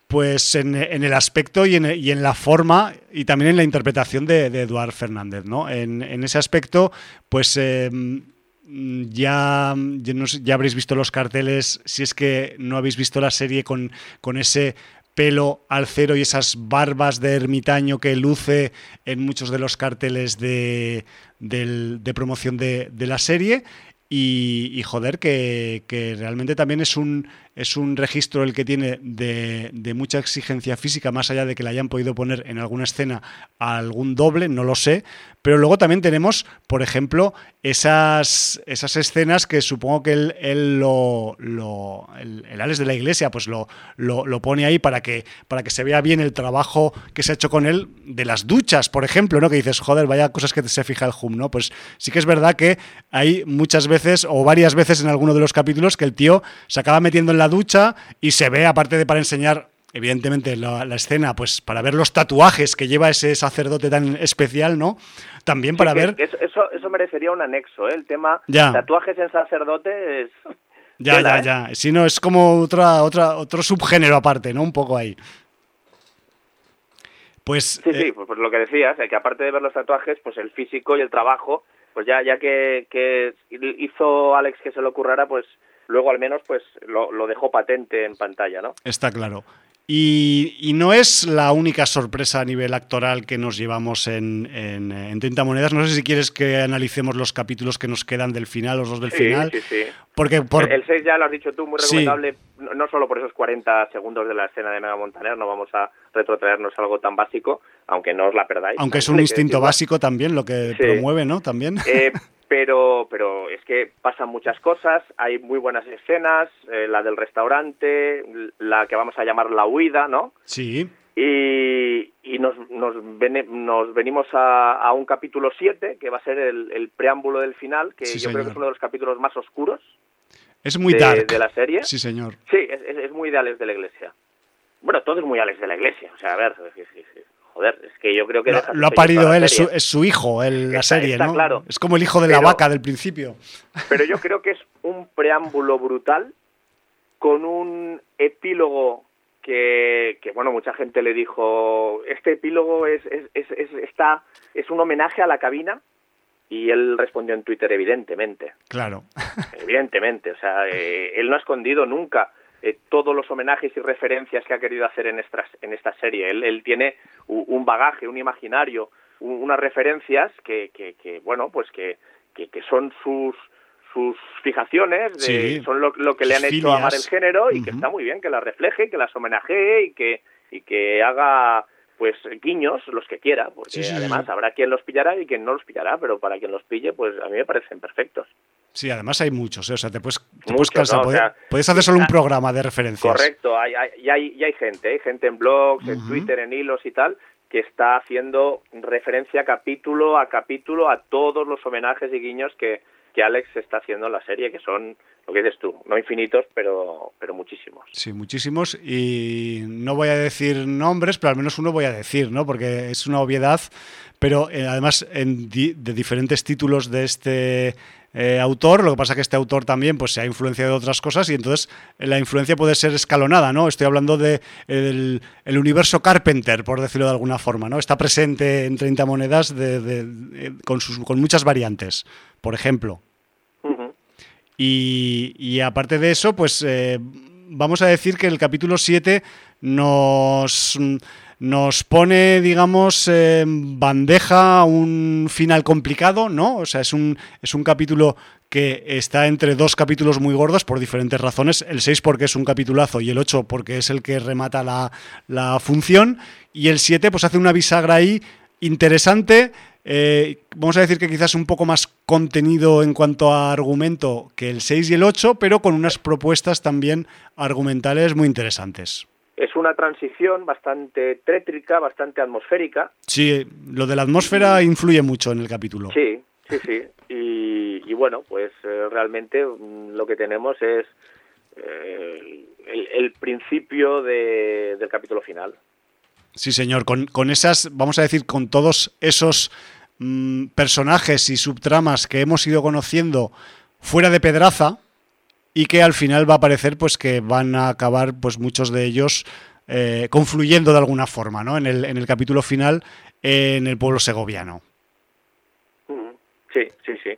pues en, el aspecto y en, la forma y también en la interpretación de, Eduard Fernández. ¿no? En, ese aspecto, pues em, ya, ya, habréis visto los carteles, si es que no habéis visto la serie con, con ese pelo al cero y esas barbas de ermitaño que luce en muchos de los carteles de, promoción de, la serie. Y, joder, que, que, realmente también es un, es un registro el que tiene de, de, mucha exigencia física, más allá de que le hayan podido poner en alguna escena a algún doble, no lo sé. Pero luego también tenemos, por ejemplo, esas, esas escenas que supongo que él, lo, lo el, Alex de la Iglesia, pues lo, lo, pone ahí para que, para que se vea bien el trabajo que se ha hecho con él de las duchas, por ejemplo, ¿no? Que dices, joder, vaya cosas que se fija el Hum, ¿no? Pues sí que es verdad que hay muchas veces o varias veces en alguno de los capítulos que el tío se acaba metiendo en la ducha y se ve, aparte de para enseñar evidentemente la, escena, pues para ver los tatuajes que lleva ese sacerdote tan especial, ¿no? También para ver... Eso, eso, merecería un anexo, ¿eh? El tema tatuajes en sacerdote es... Ya, ya, ¿eh? ya. Si no, es como otra, otra, otro subgénero aparte, ¿no? Un poco ahí. Pues, sí, sí, eh, pues, pues, lo que decías, que aparte de ver los tatuajes, pues el físico y el trabajo, pues ya, ya que, que hizo Alex que se lo ocurriera, pues luego al menos pues lo, lo dejó patente en pantalla, ¿no? Está claro. Y, no es la única sorpresa a nivel actoral que nos llevamos en, en, 30 monedas. No sé si quieres que analicemos los capítulos que nos quedan del final, los dos del final. Sí, sí. Porque por... El 6 ya lo has dicho tú, muy recomendable, no solo por esos 40 segundos de la escena de Mega Montaner, no vamos a retrotraernos algo tan básico, aunque no os la perdáis. Aunque es un instinto básico también lo que promueve, ¿no? También. Eh, [LAUGHS] pero, pero es que pasan muchas cosas, hay muy buenas escenas, eh, la del restaurante, la que vamos a llamar la huida, ¿no? Sí. Y, y nos, nos, nos venimos a, un capítulo 7, que va a ser el, preámbulo del final, que yo creo que es uno de los capítulos más oscuros. Es muy de, dark. de la serie. Sí, señor. Sí, es, es, muy de de la Iglesia. Bueno, todo es muy Alex de la Iglesia. O sea, a ver, sí, sí, sí joder, es que yo creo que... Lo, ha parido él, es su, hijo, el, la serie, ¿no? Claro. Es como el hijo de la vaca del principio. Pero yo creo que es un preámbulo brutal con un epílogo que, que, bueno, mucha gente le dijo, este epílogo es, es, es, está, es un homenaje a la cabina, y él respondió en Twitter, evidentemente. Claro. Evidentemente, o sea, eh, él no ha escondido nunca eh, todos los homenajes y referencias que ha querido hacer en, estas, en esta serie. Él, él tiene un bagaje, un imaginario, unas referencias que, que, que bueno, pues que, que, que son sus sus fijaciones, de, son lo, lo, que le han hecho amar el género y que está muy bien que las refleje, que las homenajee y que, y que haga pues guiños los que quiera, porque además habrá quien los pillará y quien no los pillará, pero para quien los pille, pues a mí me parecen perfectos. Sí, además hay muchos, ¿eh? o sea, te puedes, puedes cansar, puedes, hacer solo un programa de referencias. Correcto, hay, hay, hay, hay gente, hay gente en blogs, en Twitter, en hilos y tal, que está haciendo referencia capítulo a capítulo a todos los homenajes y guiños que, que Alex está haciendo en la serie, que son lo que dices tú, no infinitos, pero, pero muchísimos. Sí, muchísimos. Y no voy a decir nombres, pero al menos uno voy a decir, ¿no? Porque es una obviedad, pero eh, además en de diferentes títulos de este eh, autor, lo que pasa es que este autor también pues, se ha influenciado de otras cosas y entonces eh, la influencia puede ser escalonada, ¿no? Estoy hablando de el, universo Carpenter, por decirlo de alguna forma, ¿no? Está presente en 30 monedas de, con, sus, con muchas variantes, por ejemplo. Y, aparte de eso, pues eh, vamos a decir que el capítulo 7 nos, nos pone, digamos, en bandeja un final complicado, ¿no? O sea, es un, es un capítulo que está entre dos capítulos muy gordos por diferentes razones. El 6 porque es un capitulazo y el 8 porque es el que remata la, la función. Y el 7 pues hace una bisagra ahí interesante eh, vamos a decir que quizás un poco más contenido en cuanto a argumento que el 6 y el 8, pero con unas propuestas también argumentales muy interesantes. Es una transición bastante tétrica, bastante atmosférica. Sí, lo de la atmósfera influye mucho en el capítulo. Sí, sí, sí. Y, bueno, pues eh, realmente mm, lo que tenemos es eh, el, principio del capítulo final. Sí, señor, con, con, esas, vamos a decir, con todos esos Mm, personajes y subtramas que hemos ido conociendo fuera de Pedraza y que al final va a parecer pues que van a acabar pues muchos de ellos eh, confluyendo de alguna forma ¿no? en, el, en el capítulo final en el pueblo segoviano. Sí, sí, sí.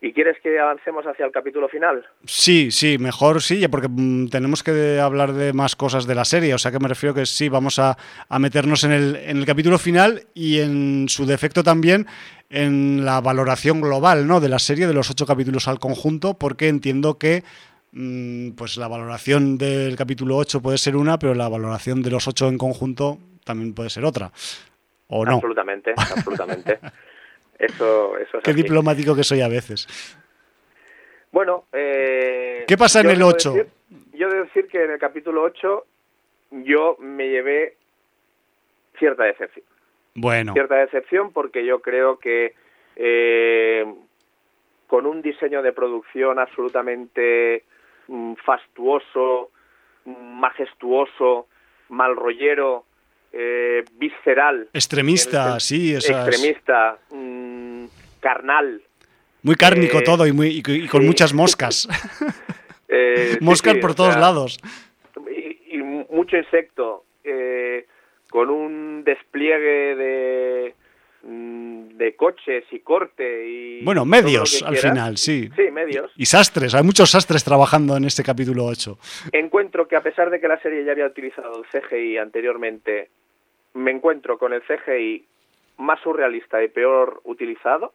¿Y quieres que avancemos hacia el capítulo final? Sí, sí, mejor sí, porque mm, tenemos que hablar de más cosas de la serie, o sea que me refiero que sí, vamos a, meternos en el, en el capítulo final y en su defecto también en la valoración global ¿no? de la serie, de los ocho capítulos al conjunto, porque entiendo que mm, pues la valoración del capítulo 8 puede ser una, pero la valoración de los ocho en conjunto también puede ser otra. ¿O no? Absolutamente, [LAUGHS] absolutamente. Eso, eso Qué diplomático que soy a veces. Bueno, eh, ¿qué pasa en el 8? yo debo decir que en el capítulo 8 yo me llevé cierta decepción. Bueno. Cierta decepción porque yo creo que eh, con un diseño de producción absolutamente mm, fastuoso, majestuoso, mal rollero, eh, visceral. Extremista, sí. extremista, mm, carnal. Muy cárnico eh, todo y, muy, con muchas moscas. [LAUGHS] Eh, moscas por todos lados. Y, mucho insecto. con un despliegue de mm, de coches y corte y bueno medios al final sí sí medios y, sastres hay muchos sastres trabajando en este capítulo 8 encuentro que a pesar de que la serie ya había utilizado el CGI anteriormente me encuentro con el CGI más surrealista y peor utilizado.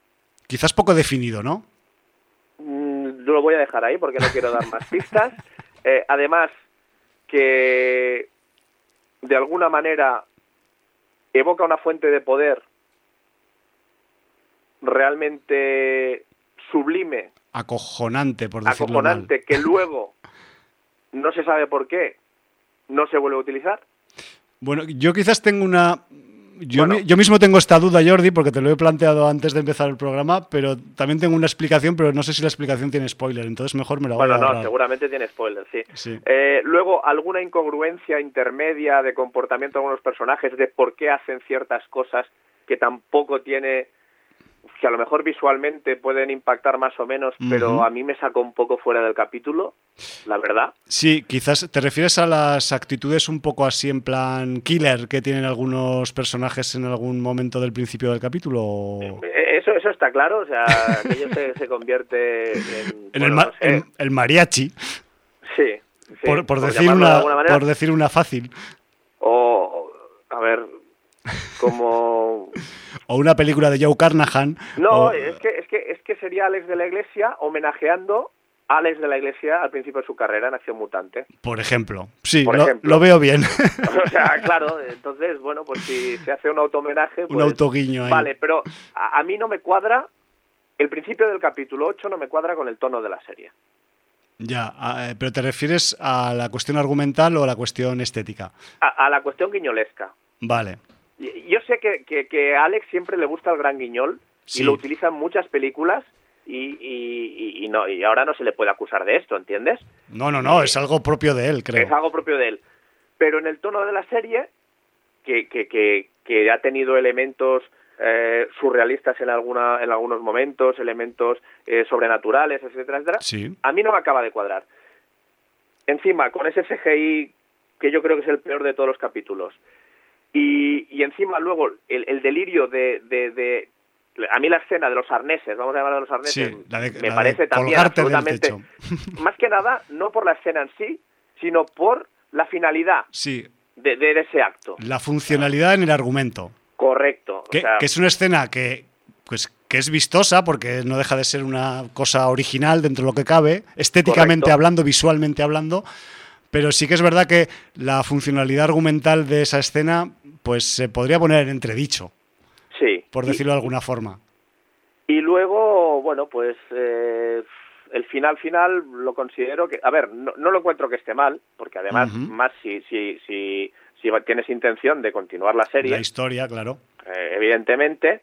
Quizás poco definido, ¿no? Mm, lo voy a dejar ahí porque no quiero dar más pistas. [LAUGHS] Eh, además, que de alguna manera evoca una fuente de poder realmente sublime. Acojonante, por decirlo Acojonante, que [LAUGHS] luego no se sabe por qué no se vuelve a utilizar. Bueno, yo quizás tengo una... Yo, yo, mismo tengo esta duda, Jordi, porque te lo he planteado antes de empezar el programa, pero también tengo una explicación, pero no sé si la explicación tiene spoiler, entonces mejor me la voy bueno, a Bueno, no, seguramente tiene spoiler, sí. Eh, luego, alguna incongruencia intermedia de comportamiento de algunos personajes, de por qué hacen ciertas cosas que tampoco tiene que a lo mejor visualmente pueden impactar más o menos, pero a mí me sacó un poco fuera del capítulo, la verdad. Sí, quizás te refieres a las actitudes un poco así en plan killer que tienen algunos personajes en algún momento del principio del capítulo. Eh, eso, eso está claro, o sea, [LAUGHS] que ellos se, convierte en, el, mariachi. Sí. por, decir una, por decir una fácil. O, a ver, como [LAUGHS] o una película de Joe Carnahan. No, es, que, es, que, es que sería Alex de la Iglesia homenajeando a Alex de la Iglesia al principio de su carrera en Acción Mutante. Por ejemplo, sí, lo, veo bien. [LAUGHS] [LAUGHS] O sea, claro, entonces, bueno, pues si se hace un auto-homenaje... un pues, autoguiño ahí. Vale, pero a, mí no me cuadra, el principio del capítulo 8 no me cuadra con el tono de la serie. Ya, eh, pero ¿te refieres a la cuestión argumental o a la cuestión estética? A, a la cuestión guiñolesca. Vale. Yo sé que, que, a Alex siempre le gusta el gran guiñol y lo utiliza en muchas películas y, y, no y ahora no se le puede acusar de esto, ¿entiendes? No, no, no, es algo propio de él, creo. Es algo propio de él. Pero en el tono de la serie, que, que, que, ha tenido elementos eh, surrealistas en, alguna, en algunos momentos, elementos eh, sobrenaturales, etcétera, etcétera, a mí no me acaba de cuadrar. Encima, con ese CGI que yo creo que es el peor de todos los capítulos, y, y encima luego el, delirio de, de, A mí la escena de los arneses, vamos a llamar de los arneses, me parece también absolutamente... [LAUGHS] Más que nada, no por la escena en sí, sino por la finalidad sí. de, de ese acto. La funcionalidad en el argumento. Correcto. Que, es una escena que, pues, que es vistosa, porque no deja de ser una cosa original dentro de lo que cabe, estéticamente hablando, visualmente hablando, pero sí que es verdad que la funcionalidad argumental de esa escena pues se podría poner en entredicho. Sí. Por decirlo de alguna forma. Y luego, bueno, pues eh, el final final lo considero que, a ver, no, lo encuentro que esté mal, porque además, más si, si, si, si tienes intención de continuar la serie. La historia, claro. Eh, evidentemente,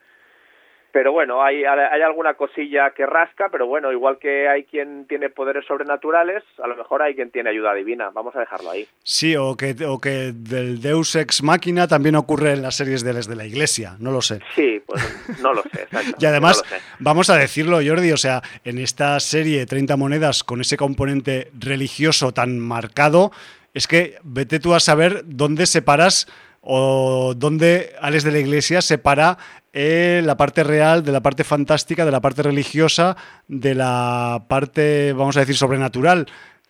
pero bueno, hay, hay alguna cosilla que rasca, pero bueno, igual que hay quien tiene poderes sobrenaturales, a lo mejor hay quien tiene ayuda divina, vamos a dejarlo ahí. Sí, o que, o que del Deus Ex Máquina también ocurre en las series de, de la Iglesia, no lo sé. Sí, pues no lo sé. [LAUGHS] y además, vamos a decirlo, Jordi, o sea, en esta serie 30 monedas con ese componente religioso tan marcado, es que vete tú a saber dónde separas o dónde Alex de la Iglesia separa eh, la parte real de la parte fantástica, de la parte religiosa, de la parte, vamos a decir, sobrenatural.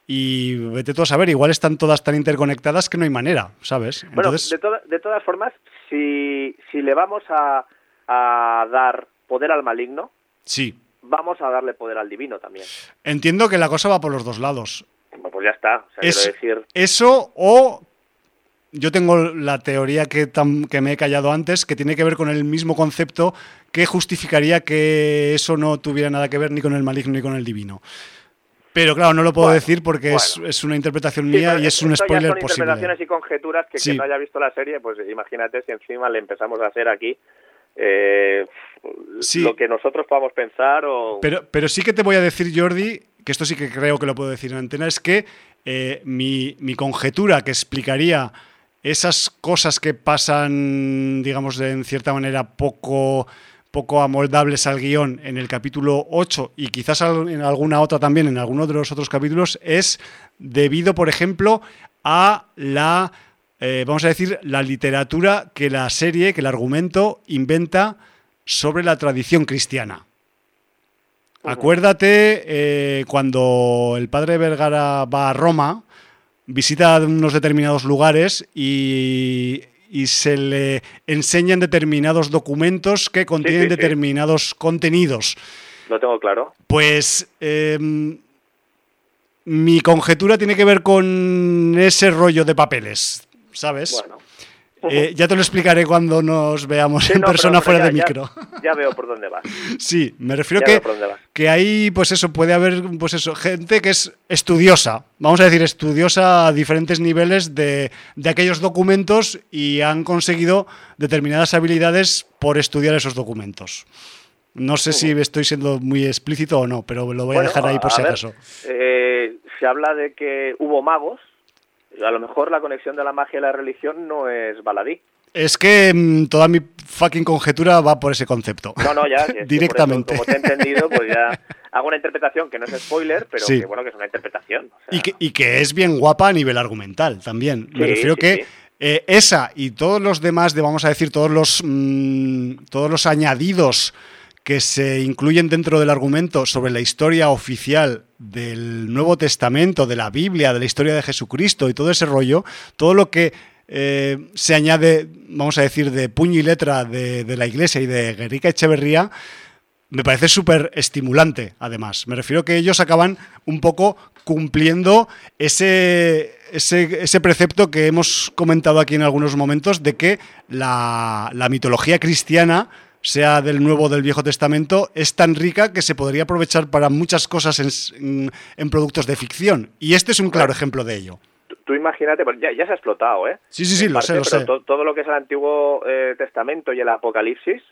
Y vete tú a saber, igual están todas tan interconectadas que no hay manera, ¿sabes? Bueno, de, de, todas formas, si, si le vamos a, a dar poder al maligno, sí. vamos a darle poder al divino también. Entiendo que la cosa va por los dos lados. Pues ya está. decir... Eso o yo tengo la teoría que, que me he callado antes, que tiene que ver con el mismo concepto que justificaría que eso no tuviera nada que ver ni con el maligno ni con el divino. Pero claro, no lo puedo decir porque es, una interpretación mía y es un spoiler son posible. interpretaciones y conjeturas que quien no haya visto la serie, pues imagínate si encima le empezamos a hacer aquí eh, lo que nosotros podamos pensar o... Pero, pero sí que te voy a decir, Jordi, que esto sí que creo que lo puedo decir en antena, es que eh, mi, mi conjetura que explicaría esas cosas que pasan, digamos, de, en cierta manera poco poco amoldables al guion en el capítulo 8 y quizás en alguna otra también, en alguno de los otros capítulos, es debido, por ejemplo, a la, eh, vamos a decir, la literatura que la serie, que el argumento inventa sobre la tradición cristiana. Acuérdate eh, cuando el padre Vergara va a Roma, visita unos determinados lugares y, se le enseñan determinados documentos que contienen determinados contenidos. Lo tengo claro. Pues em, mi conjetura tiene que ver con ese rollo de papeles, ¿sabes? Bueno. Eh, ya te lo explicaré cuando nos veamos en persona fuera de micro. Ya, veo por dónde vas. [LAUGHS] Sí, me refiero que, que ahí, pues eso, puede haber, pues eso, gente que es estudiosa, vamos a decir, estudiosa a diferentes niveles de, de aquellos documentos y han conseguido determinadas habilidades por estudiar esos documentos. No sé si estoy siendo muy explícito o no, pero lo voy a dejar ahí por si acaso. Eh, se habla de que hubo magos a lo mejor la conexión de la magia y la religión no es baladí. Es que mm, toda mi fucking conjetura va por ese concepto. No, no, ya. [LAUGHS] Directamente. como te he entendido, pues ya [LAUGHS] hago una interpretación que no es spoiler, pero que bueno, que es una interpretación. y, que, y, que, es bien guapa a nivel argumental también. Me refiero que eh, esa y todos los demás, de vamos a decir, todos los, mm, todos los añadidos que se incluyen dentro del argumento sobre la historia oficial del Nuevo Testamento, de la Biblia, de la historia de Jesucristo y todo ese rollo, todo lo que eh, se añade, vamos a decir, de puño y letra de, la Iglesia y de Guerrica Echeverría, me parece súper estimulante, además. Me refiero que ellos acaban un poco cumpliendo ese, ese, precepto que hemos comentado aquí en algunos momentos de que la mitología cristiana sea del Nuevo o del Viejo Testamento, es tan rica que se podría aprovechar para muchas cosas en, en, productos de ficción. Y este es un claro ejemplo de ello. Tú, imagínate, pues ya, se ha explotado, ¿eh? Sí, sí, sí, lo sé, lo sé. todo lo que es el Antiguo eh, Testamento y el Apocalipsis,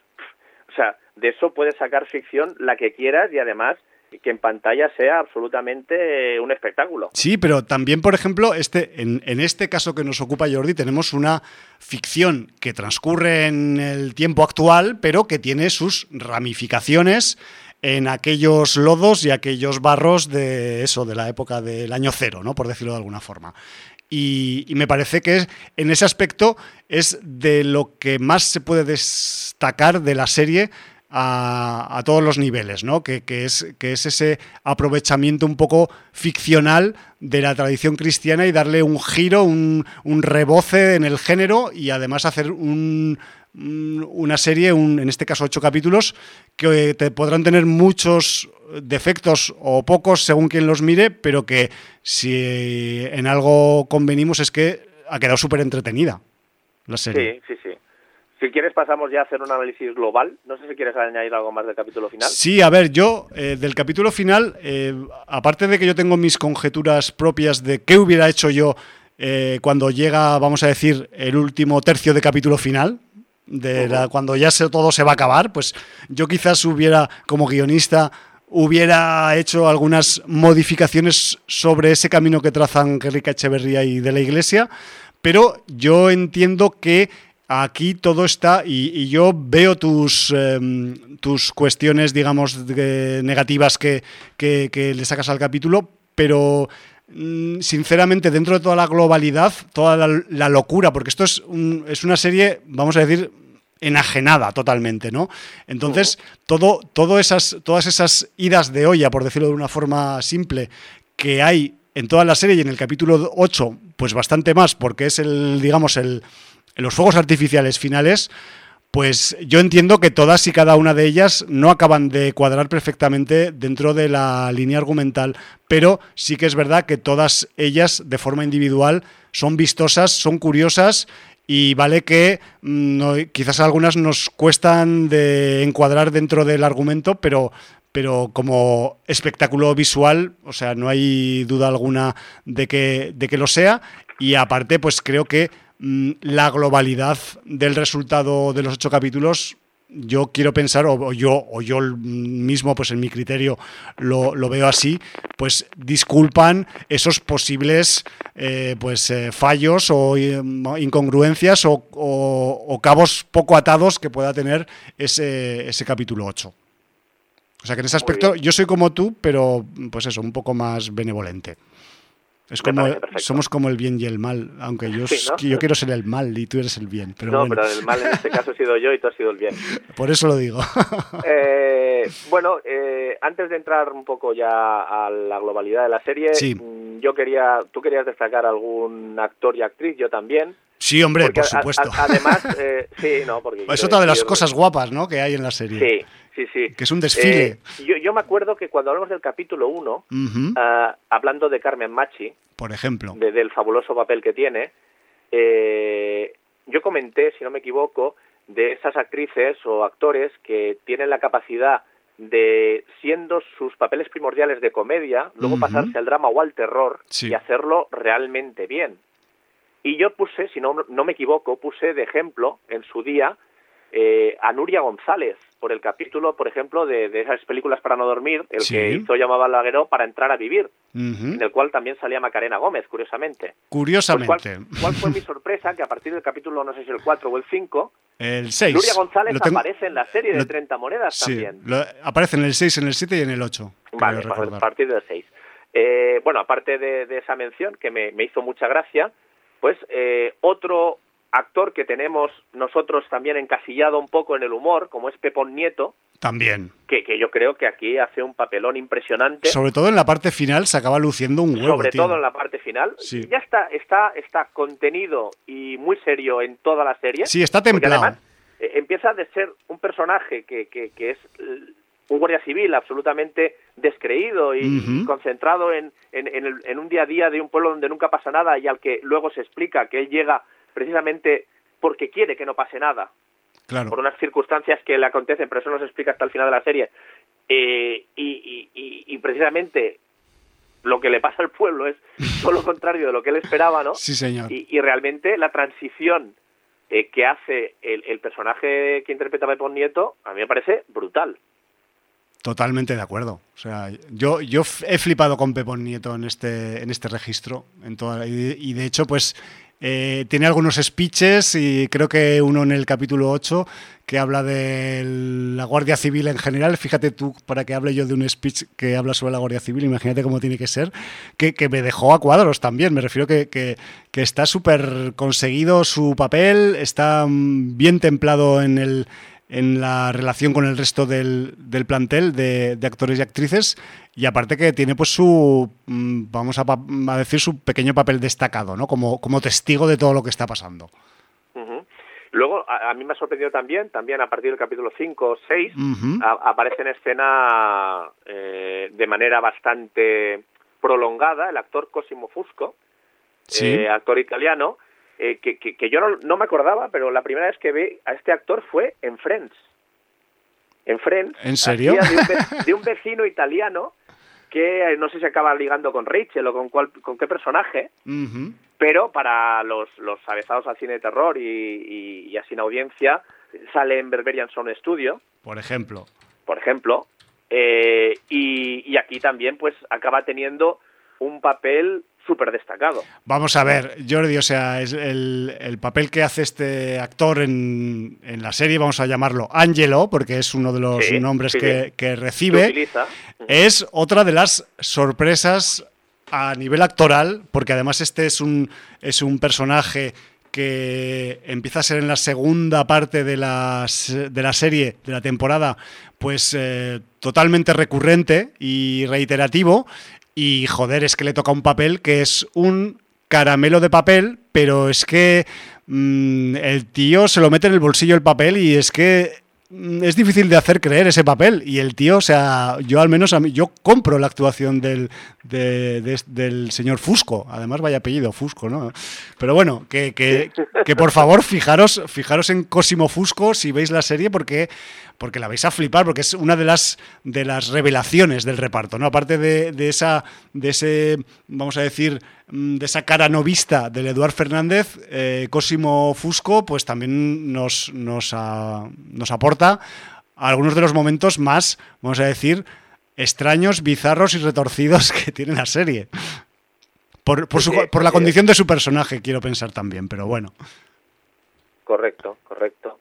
o sea, de eso puedes sacar ficción la que quieras y además que en pantalla sea absolutamente un espectáculo. Sí, pero también, por ejemplo, este, en, en, este caso que nos ocupa Jordi, tenemos una ficción que transcurre en el tiempo actual, pero que tiene sus ramificaciones en aquellos lodos y aquellos barros de eso, de la época del año cero, ¿no? Por decirlo de alguna forma. Y, y, me parece que en ese aspecto es de lo que más se puede destacar de la serie a, todos los niveles, ¿no? Que, es, que es ese aprovechamiento un poco ficcional de la tradición cristiana y darle un giro, un, reboce en el género y además hacer un, una serie, un, en este caso ocho capítulos, que te podrán tener muchos defectos o pocos según quien los mire, pero que si en algo convenimos es que ha quedado súper entretenida la serie. Sí, sí, sí. Si quieres pasamos ya a hacer un análisis global. No sé si quieres añadir algo más del capítulo final. Sí, a ver, yo eh, del capítulo final, eh, aparte de que yo tengo mis conjeturas propias de qué hubiera hecho yo eh, cuando llega, vamos a decir, el último tercio de capítulo final, de cuando ya todo se va a acabar, pues yo quizás hubiera, como guionista, hubiera hecho algunas modificaciones sobre ese camino que trazan Enrique Echeverría y de la Iglesia, pero yo entiendo que Aquí todo está, y, yo veo tus, em, tus cuestiones, digamos, negativas que, le sacas al capítulo, pero mm, sinceramente, dentro de toda la globalidad, toda la, locura, porque esto es, es una serie, vamos a decir, enajenada totalmente, ¿no? Entonces, todo, todo esas, todas esas idas de olla, por decirlo de una forma simple, que hay en toda la serie y en el capítulo 8, pues bastante más, porque es el, digamos, el, en los fuegos artificiales finales, pues yo entiendo que todas y cada una de ellas no acaban de cuadrar perfectamente dentro de la línea argumental, pero sí que es verdad que todas ellas de forma individual son vistosas, son curiosas y vale que mm, quizás algunas nos cuestan de encuadrar dentro del argumento, pero pero como espectáculo visual, o sea, no hay duda alguna de que, de que lo sea. Y aparte, pues creo que la globalidad del resultado de los ocho capítulos yo quiero pensar, o, yo, o yo mismo, pues en mi criterio lo, veo así, pues disculpan esos posibles eh, pues, eh, fallos o eh, incongruencias o, cabos poco atados que pueda tener ese, ese capítulo 8. O sea que en ese aspecto yo soy como tú, pero pues eso, un poco más benevolente. Es como, somos como el bien y el mal, aunque yo, [LAUGHS] yo quiero ser el mal y tú eres el bien. Pero no, pero el mal en este caso he sido yo y tú has sido el bien. [LAUGHS] Por eso lo digo. [LAUGHS] Eh, bueno, eh, antes de entrar un poco ya a la globalidad de la serie, mm, yo quería, tú querías destacar algún actor y actriz, yo también. Sí, hombre, por supuesto. además, eh, sí, no, porque... Es otra de las cosas guapas, ¿no?, que hay en la serie. Sí, sí, sí. Que es un desfile. Eh, yo, me acuerdo que cuando hablamos del capítulo 1, ah, hablando de Carmen Machi... Por ejemplo. del fabuloso papel que tiene, eh, yo comenté, si no me equivoco, de esas actrices o actores que tienen la capacidad de, siendo sus papeles primordiales de comedia, luego pasarse al drama o al terror y hacerlo realmente bien. Y yo puse, si no, no me equivoco, puse de ejemplo en su día eh, a Nuria González por el capítulo, por ejemplo, de, esas películas para no dormir, el que hizo llamaba Laguero para entrar a vivir, en el cual también salía Macarena Gómez, curiosamente. Curiosamente. Pues, ¿cuál, fue mi sorpresa? Que a partir del capítulo, no sé si el 4 o el 5, el 6. Nuria González aparece en la serie de 30 monedas sí, también. aparece en el 6, en el 7 y en el 8. Vale, a partir del 6. Eh, bueno, aparte de, esa mención que me, hizo mucha gracia, pues eh, otro actor que tenemos nosotros también encasillado un poco en el humor, como es Pepón Nieto. También. Que, que yo creo que aquí hace un papelón impresionante. Sobre todo en la parte final se acaba luciendo un huevo. Sobre todo en la parte final. Sí. Ya está, está, está contenido y muy serio en toda la serie. Sí, está templado. Además, eh, empieza de ser un personaje que, que, que es un guardia civil absolutamente descreído y concentrado en, en, en, un día a día de un pueblo donde nunca pasa nada y al que luego se explica que él llega precisamente porque quiere que no pase nada. Claro. Por unas circunstancias que le acontecen, pero eso no se explica hasta el final de la serie. Eh, y, y, precisamente lo que le pasa al pueblo es todo lo contrario de lo que él esperaba, ¿no? [LAUGHS] Sí, señor. Y, realmente la transición eh, que hace el, el, personaje que interpreta Pepón Nieto, a mí me parece brutal. Totalmente de acuerdo. O sea, yo, yo he flipado con Pepón Nieto en este, en este registro. En toda, y, de hecho, pues eh, tiene algunos speeches y creo que uno en el capítulo 8 que habla de la Guardia Civil en general. Fíjate tú, para que hable yo de un speech que habla sobre la Guardia Civil, imagínate cómo tiene que ser, que, me dejó a cuadros también. Me refiero que, que, que está súper conseguido su papel, está mm, bien templado en el en la relación con el resto del, del plantel de, actores y actrices y aparte que tiene pues su mm, vamos a, decir su pequeño papel destacado no como, como testigo de todo lo que está pasando. Luego, a, mí me ha sorprendido también, también a partir del capítulo 5 o 6, aparece en escena eh, de manera bastante prolongada el actor Cosimo Fusco, eh, actor italiano, eh, que, que, yo no, no, me acordaba, pero la primera vez que vi a este actor fue en Friends. En Friends. ¿En serio? De un, vecino italiano que eh, no sé si acaba ligando con Rachel o con, cuál, con qué personaje, pero para los, los avezados al cine de terror y, y, así en audiencia, sale en Berberian Sound Studio. Por ejemplo. Por ejemplo. Eh, y, y aquí también pues acaba teniendo un papel súper destacado. Vamos a ver, Jordi, o sea, es el, papel que hace este actor en, en, la serie, vamos a llamarlo Angelo, porque es uno de los nombres que, que, recibe, es otra de las sorpresas a nivel actoral, porque además este es un, es un personaje que empieza a ser en la segunda parte de, las, de la serie, de la temporada, pues eh, totalmente recurrente y reiterativo y joder, es que le toca un papel que es un caramelo de papel, pero es que mm, el tío se lo mete en el bolsillo el papel y es que es difícil de hacer creer ese papel. Y el tío, o sea, yo al menos a yo compro la actuación del, del señor Fusco. Además, vaya apellido, Fusco, ¿no? Pero bueno, que, que, que por favor, fijaros, fijaros en Cosimo Fusco si veis la serie, porque porque la vais a flipar, porque es una de las, de las revelaciones del reparto, ¿no? Aparte de, esa, de ese, vamos a decir, mm, de esa cara no vista del Eduard Fernández, eh, Cosimo Fusco, pues también nos, nos, nos aporta algunos de los momentos más, vamos a decir, extraños, bizarros y retorcidos [LAUGHS] que tiene la serie. Por, por, por la condición de su personaje, quiero pensar también, pero bueno. Correcto, correcto.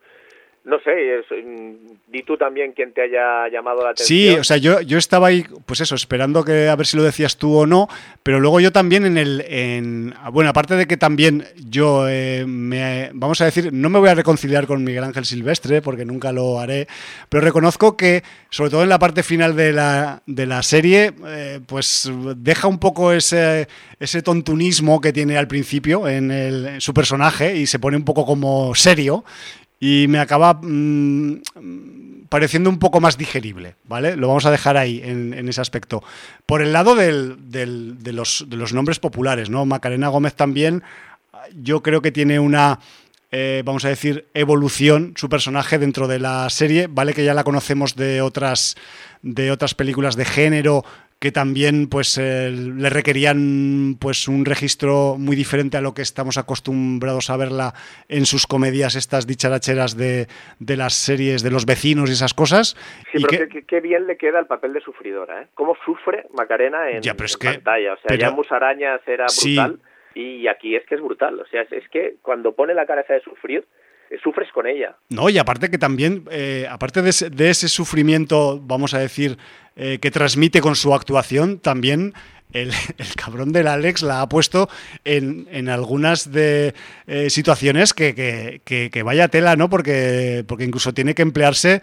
No sé, es, mm, di tú también quién te haya llamado la atención. Sí, o sea, yo, yo estaba ahí, pues eso, esperando que a ver si lo decías tú o no, pero luego yo también en el, en, bueno, aparte de que también yo eh, me, vamos a decir, no me voy a reconciliar con Miguel Ángel Silvestre, porque nunca lo haré, pero reconozco que, sobre todo en la parte final de la, de la serie, eh, pues deja un poco ese, ese tontunismo que tiene al principio en, el, en su personaje y se pone un poco como serio y me acaba mm, pareciendo un poco más digerible, ¿vale? Lo vamos a dejar ahí, en, ese aspecto. Por el lado del, de, los, de, los, nombres populares, ¿no? Macarena Gómez también, yo creo que tiene una, eh, vamos a decir, evolución su personaje dentro de la serie, ¿vale? Que ya la conocemos de otras, de otras películas de género que también pues eh, le requerían pues un registro muy diferente a lo que estamos acostumbrados a verla en sus comedias estas dicharacheras de, de las series de los vecinos y esas cosas. Sí, pero qué bien le queda el papel de sufridora, ¿eh? Cómo sufre Macarena en, ya, pantalla. O sea, ya Musarañas era brutal y aquí es que es brutal. O sea, es, que cuando pone la cara esa de sufrir, sufres con ella. No, y aparte que también, eh, aparte de ese, sufrimiento, vamos a decir, eh, que transmite con su actuación, también el, [LAUGHS] cabrón del Alex la ha puesto en, en algunas de situaciones que, que, vaya tela, ¿no? Porque, porque incluso tiene que emplearse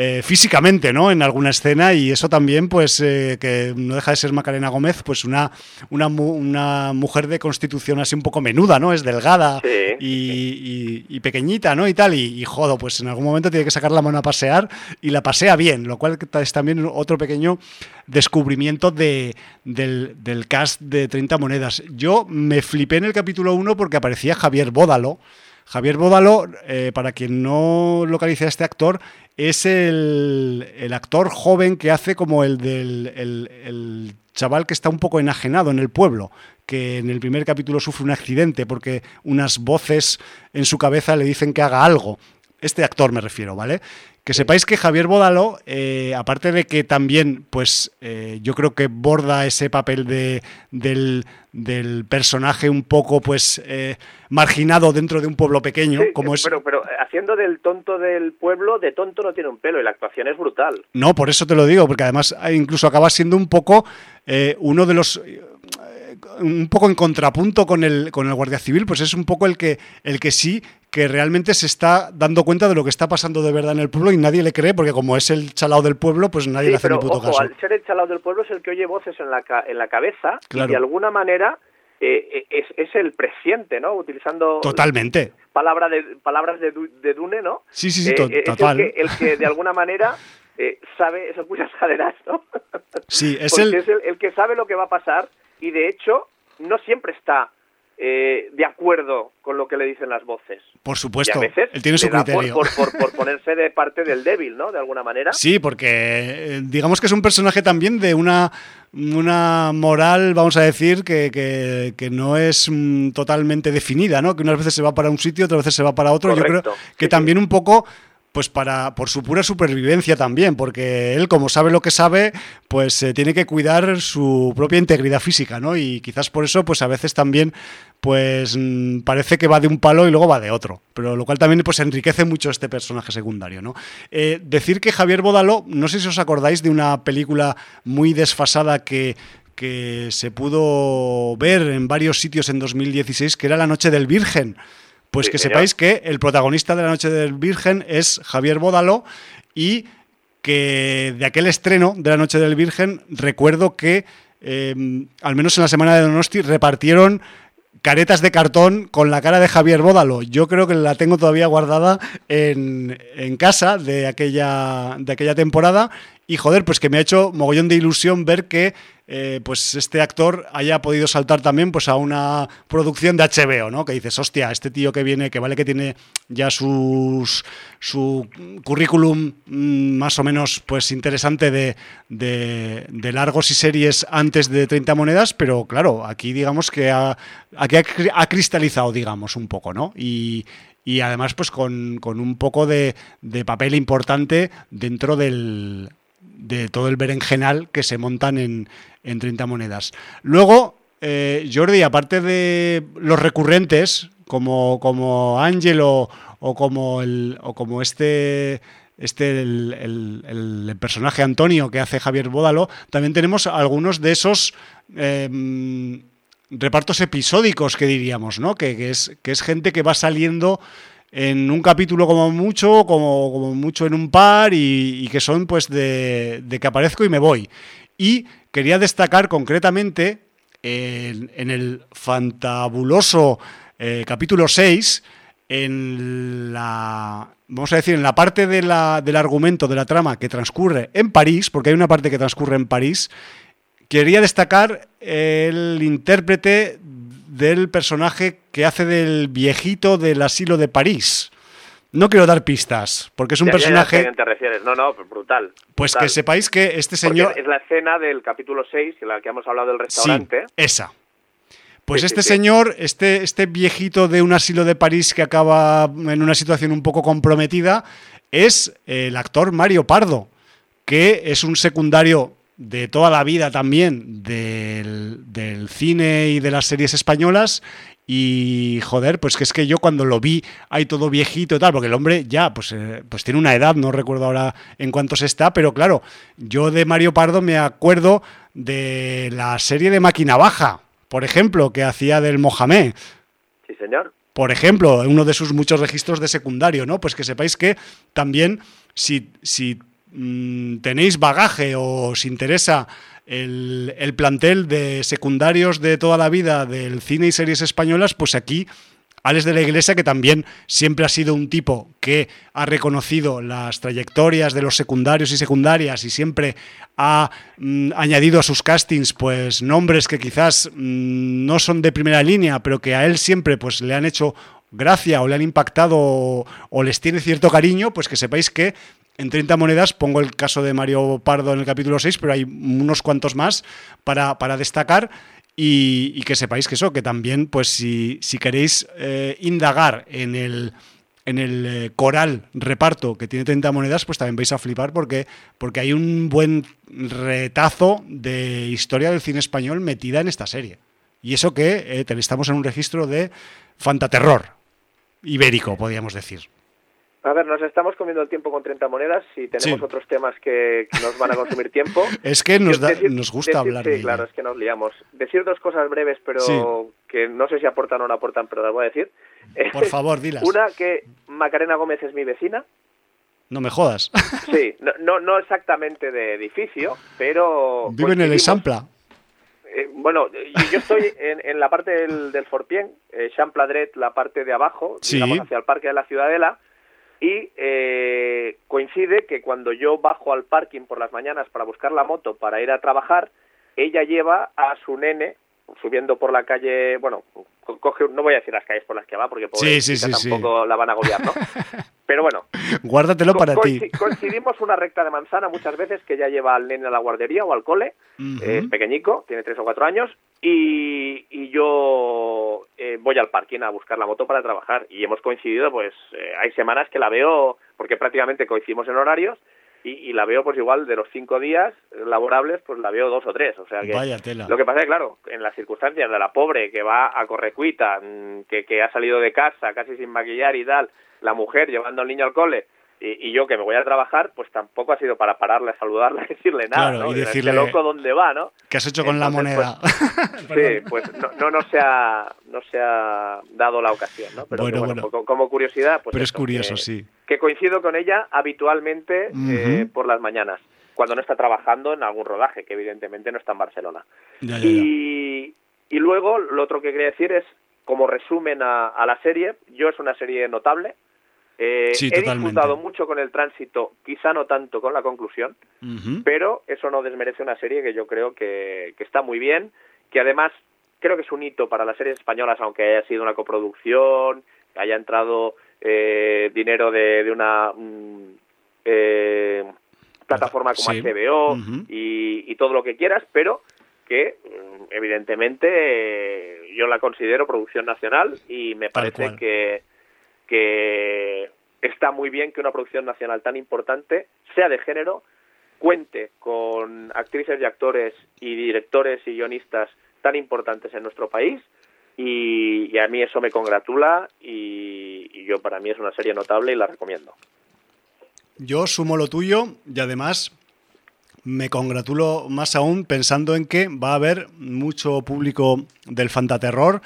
eh, físicamente, ¿no? En alguna escena y eso también, pues, eh, que no deja de ser Macarena Gómez, pues una, una, una, mujer de constitución así un poco menuda, ¿no? Es delgada y, pequeñita, ¿no? Y tal, y, jodo, pues en algún momento tiene que sacar la mano a pasear y la pasea bien, lo cual es también otro pequeño descubrimiento de, del, del cast de 30 monedas. Yo me flipé en el capítulo 1 porque aparecía Javier Bódalo, Javier Bódalo, eh, para quien no localice a este actor, es el, actor joven que hace como el del el, chaval que está un poco enajenado en el pueblo, que en el primer capítulo sufre un accidente porque unas voces en su cabeza le dicen que haga algo. Este actor me refiero, ¿vale? Que sepáis que Javier Bódalo, eh, aparte de que también, pues eh, yo creo que borda ese papel de, del, personaje un poco, pues, eh, marginado dentro de un pueblo pequeño, como es... Pero, pero haciendo del tonto del pueblo, de tonto no tiene un pelo y la actuación es brutal. No, por eso te lo digo, porque además incluso acaba siendo un poco uno de los un poco en contrapunto con el, con el Guardia Civil, pues es un poco el que, el que sí que realmente se está dando cuenta de lo que está pasando de verdad en el pueblo y nadie le cree, porque como es el chalao del pueblo, pues nadie le hace ni puto ojo, caso. Al ser el chalao del pueblo es el que oye voces en la, en la cabeza y de alguna manera eh, es, es, el presiente, ¿no? Utilizando totalmente palabra de, palabras de, de Dune, ¿no? Sí, sí, sí, eh, total. el, que, el que de alguna manera eh, sabe, eso cuyas caderas, ¿no? Sí, es [LAUGHS] el... es el, el que sabe lo que va a pasar y de hecho no siempre está eh, de acuerdo con lo que le dicen las voces. Por supuesto, él tiene su criterio. Por, por, [LAUGHS] ponerse de parte del débil, ¿no? De alguna manera. Sí, porque eh, digamos que es un personaje también de una, una moral, vamos a decir, que, que, no es mm, totalmente definida, ¿no? Que unas veces se va para un sitio, otras veces se va para otro. Yo creo que también un poco pues para por su pura supervivencia también, porque él como sabe lo que sabe, pues eh, tiene que cuidar su propia integridad física, ¿no? Y quizás por eso, pues a veces también, pues mm, parece que va de un palo y luego va de otro, pero lo cual también pues enriquece mucho este personaje secundario, ¿no? Eh, decir que Javier Bodalo, no sé si os acordáis de una película muy desfasada que que se pudo ver en varios sitios en 2016, que era La Noche del Virgen. Pues que sepáis que el protagonista de la Noche del Virgen es Javier Bódalo y que de aquel estreno de la Noche del Virgen recuerdo que em, al menos en la semana de Donosti repartieron caretas de cartón con la cara de Javier Bódalo. Yo creo que la tengo todavía guardada en, en casa de aquella, de aquella temporada y joder, pues que me ha hecho mogollón de ilusión ver que eh, pues este actor haya podido saltar también pues a una producción de HBO, ¿no? Que dices, hostia, este tío que viene, que vale que tiene ya sus, su currículum mm, más o menos pues interesante de, de, largos y series antes de 30 monedas, pero claro, aquí digamos que ha, aquí cristalizado, digamos, un poco, ¿no? Y, y además pues con, con un poco de, de papel importante dentro del, de todo el berenjenal que se montan en, en 30 monedas. Luego, eh, Jordi, aparte de los recurrentes, como, como Angelo o como, el, o como este este el, personaje Antonio que hace Javier Bódalo, también tenemos algunos de esos em, repartos episódicos que diríamos, ¿no? Que, es, que es gente que va saliendo en un capítulo como mucho, como, como mucho en un par y, que son pues de, que aparezco y me voy. Y quería destacar concretamente en, el fantabuloso eh, capítulo 6, en la, vamos a decir, en la parte de la, del argumento, de la trama que transcurre en París, porque hay una parte que transcurre en París, quería destacar el intérprete del personaje que hace del viejito del asilo de París. No quiero dar pistas, porque es un personaje... te refieres. No, no, brutal. Pues que sepáis que este señor... es la escena del capítulo 6, en la que hemos hablado del restaurante. Sí, esa. Pues este señor, este, este viejito de un asilo de París que acaba en una situación un poco comprometida, es el actor Mario Pardo, que es un secundario de toda la vida también del, cine y de las series españolas y joder, pues que es que yo cuando lo vi ahí todo viejito y tal, porque el hombre ya pues, eh, pues tiene una edad, no recuerdo ahora en cuántos está, pero claro, yo de Mario Pardo me acuerdo de la serie de Máquina Baja, por ejemplo, que hacía del Mohamed. Sí, señor. Por ejemplo, uno de sus muchos registros de secundario, ¿no? Pues que sepáis que también si, si mm, tenéis bagaje o os interesa el, el, plantel de secundarios de toda la vida del cine y series españolas, pues aquí Alex de la Iglesia, que también siempre ha sido un tipo que ha reconocido las trayectorias de los secundarios y secundarias y siempre ha mm, añadido a sus castings pues nombres que quizás mm, no son de primera línea, pero que a él siempre pues le han hecho gracia o le han impactado o, les tiene cierto cariño, pues que sepáis que en 30 monedas, pongo el caso de Mario Pardo en el capítulo 6, pero hay unos cuantos más para, para destacar y, que sepáis que eso, que también, pues si, si queréis eh, indagar en el, en el eh, coral reparto que tiene 30 monedas, pues también vais a flipar porque, porque hay un buen retazo de historia del cine español metida en esta serie. Y eso que eh, estamos en un registro de fantaterror ibérico, podríamos decir. A ver, nos estamos comiendo el tiempo con 30 monedas y tenemos otros temas que nos van a consumir tiempo. [LAUGHS] es que nos, nos gusta hablar sí, claro, es que nos liamos. Decir dos cosas breves, pero que no sé si aportan o no aportan, pero las voy a decir. Por [LAUGHS] favor, dilas. Una, que Macarena Gómez es mi vecina. No me jodas. [LAUGHS] Sí, no, no, exactamente de edificio, pero... Vive en el Esampla. Eh, bueno, yo estoy en, la parte del, del Forpien, eh, Champladret, la parte de abajo, digamos hacia el Parque de la Ciudadela, y eh, coincide que cuando yo bajo al parking por las mañanas para buscar la moto para ir a trabajar, ella lleva a su nene subiendo por la calle, bueno, coge, no voy a decir las calles por las que va porque pobre tampoco la van a agobiar, ¿no? [LAUGHS] Pero bueno. Guárdatelo para ti. Coincidimos una recta de manzana muchas veces que ya lleva al nene a la guardería o al cole, es pequeñico, tiene tres o cuatro años, y, y yo eh, voy al parking a buscar la moto para trabajar. Y hemos coincidido, pues eh, hay semanas que la veo, porque prácticamente coincidimos en horarios, y, la veo pues igual de los cinco días laborables pues la veo dos o tres o sea que lo que pasa es claro en las circunstancias de la pobre que va a correcuita que, que ha salido de casa casi sin maquillar y tal la mujer llevando al niño al cole y, yo que me voy a trabajar, pues tampoco ha sido para pararle a saludarle, [LAUGHS] decirle nada, ¿no? Y decirle, loco dónde va, ¿no? ¿Qué has hecho con la moneda? Pues, [LAUGHS] sí, pues no, no, no, se ha, no se ha dado la ocasión, ¿no? Pero bueno, Como, curiosidad, pues Pero es curioso, sí. Que coincido con ella habitualmente eh, por las mañanas, cuando no está trabajando en algún rodaje, que evidentemente no está en Barcelona. y, y luego, lo otro que quería decir es, como resumen a, a la serie, yo es una serie notable, eh, he disfrutado mucho con el tránsito, quizá no tanto con la conclusión, pero eso no desmerece una serie que yo creo que, está muy bien, que además creo que es un hito para las series españolas, aunque haya sido una coproducción, haya entrado eh, dinero de, una mm, eh, plataforma como HBO y, todo lo que quieras, pero que mm, evidentemente yo la considero producción nacional y me parece que que está muy bien que una producción nacional tan importante sea de género, cuente con actrices y actores y directores y guionistas tan importantes en nuestro país y, a mí eso me congratula y, y, yo para mí es una serie notable y la recomiendo. Yo sumo lo tuyo y además me congratulo más aún pensando en que va a haber mucho público del fantaterror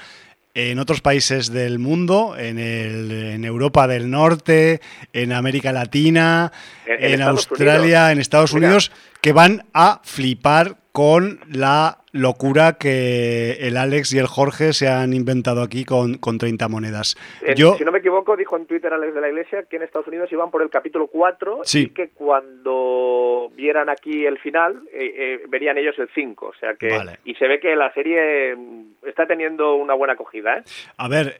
en otros países del mundo, en, el, en Europa del Norte, en América Latina, en, Australia, en Estados Unidos, que van a flipar con la locura que el Alex y el Jorge se han inventado aquí con, con 30 monedas. Yo, si no me equivoco, dijo en Twitter Alex de la Iglesia que en Estados Unidos iban por el capítulo 4 y que cuando vieran aquí el final, eh, eh, verían ellos el 5. O sea que. Y se ve que la serie mm, está teniendo una buena acogida. ¿eh? A ver,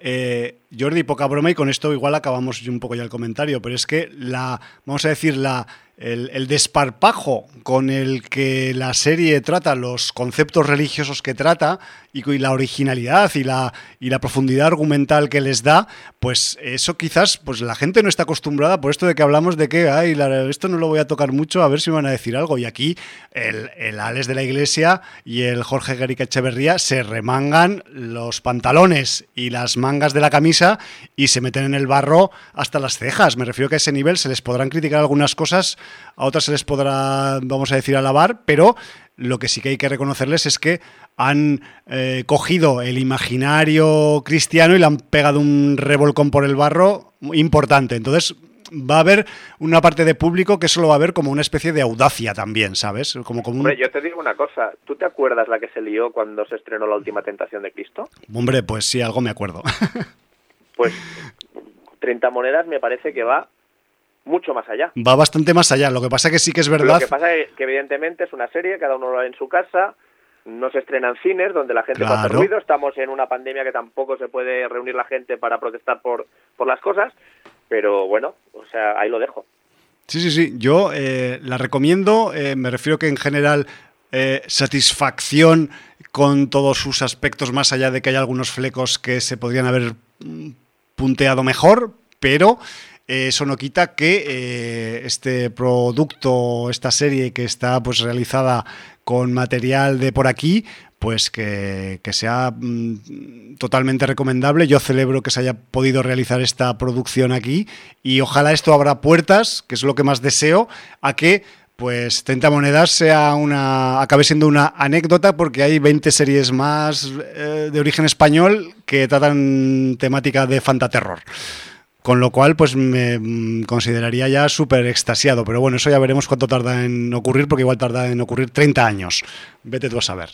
Jordi, poca broma, y con esto igual acabamos un poco ya el comentario, pero es que la. Vamos a decir, la el, desparpajo con el que la serie trata los conceptos religiosos que trata y, la originalidad y la, y la profundidad argumental que les da, pues eso quizás pues la gente no está acostumbrada por esto de que hablamos de que Ay, esto no lo voy a tocar mucho, a ver si me van a decir algo. Y aquí el, el Alex de la Iglesia y el Jorge Garica Echeverría se remangan los pantalones y las mangas de la camisa y se meten en el barro hasta las cejas. Me refiero que a ese nivel se les podrán criticar algunas cosas a otras se les podrá, vamos a decir, alabar, pero lo que sí que hay que reconocerles es que han eh, cogido el imaginario cristiano y le han pegado un revolcón por el barro importante. Entonces, va a haber una parte de público que solo va a ver como una especie de audacia también, ¿sabes? Como, como Hombre, yo te digo una cosa, ¿tú te acuerdas la que se lió cuando se estrenó La Última Tentación de Cristo? Hombre, pues sí, algo me acuerdo. [LAUGHS] pues 30 monedas me parece que va mucho más allá. Va bastante más allá. Lo que pasa que sí que es verdad. Lo que pasa es que evidentemente es una serie, cada uno lo ve en su casa, no se estrenan cines donde la gente pasa ruido, estamos en una pandemia que tampoco se puede reunir la gente para protestar por, por las cosas, pero bueno, o sea, ahí lo dejo. Sí, sí, sí, yo eh, la recomiendo, eh, me refiero que en general eh, satisfacción con todos sus aspectos, más allá de que hay algunos flecos que se podrían haber mm, punteado mejor, pero eso no quita que eh, este producto, esta serie que está pues realizada con material de por aquí, pues que, sea mm, totalmente recomendable. Yo celebro que se haya podido realizar esta producción aquí y ojalá esto abra puertas, que es lo que más deseo, a que pues 30 monedas sea una acabe siendo una anécdota porque hay 20 series más eh, de origen español que tratan temática de fantaterror. Con lo cual, pues me mm, consideraría ya súper extasiado. Pero bueno, eso ya veremos cuánto tarda en ocurrir, porque igual tarda en ocurrir 30 años. Vete tú a saber.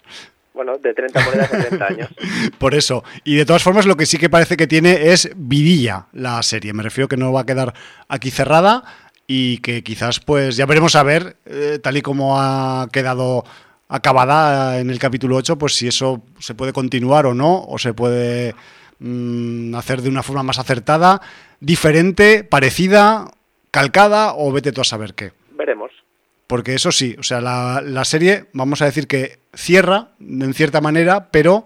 Bueno, de 30 monedas a 30 años. [LAUGHS] Por eso. Y de todas formas, lo que sí que parece que tiene es vidilla la serie. Me refiero que no va a quedar aquí cerrada y que quizás, pues ya veremos a ver, eh, tal y como ha quedado acabada en el capítulo 8, pues si eso se puede continuar o no, o se puede mm, hacer de una forma más acertada diferente, parecida, calcada o vete tú a saber qué. Veremos. Porque eso sí, o sea, la, serie, vamos a decir que cierra en cierta manera, pero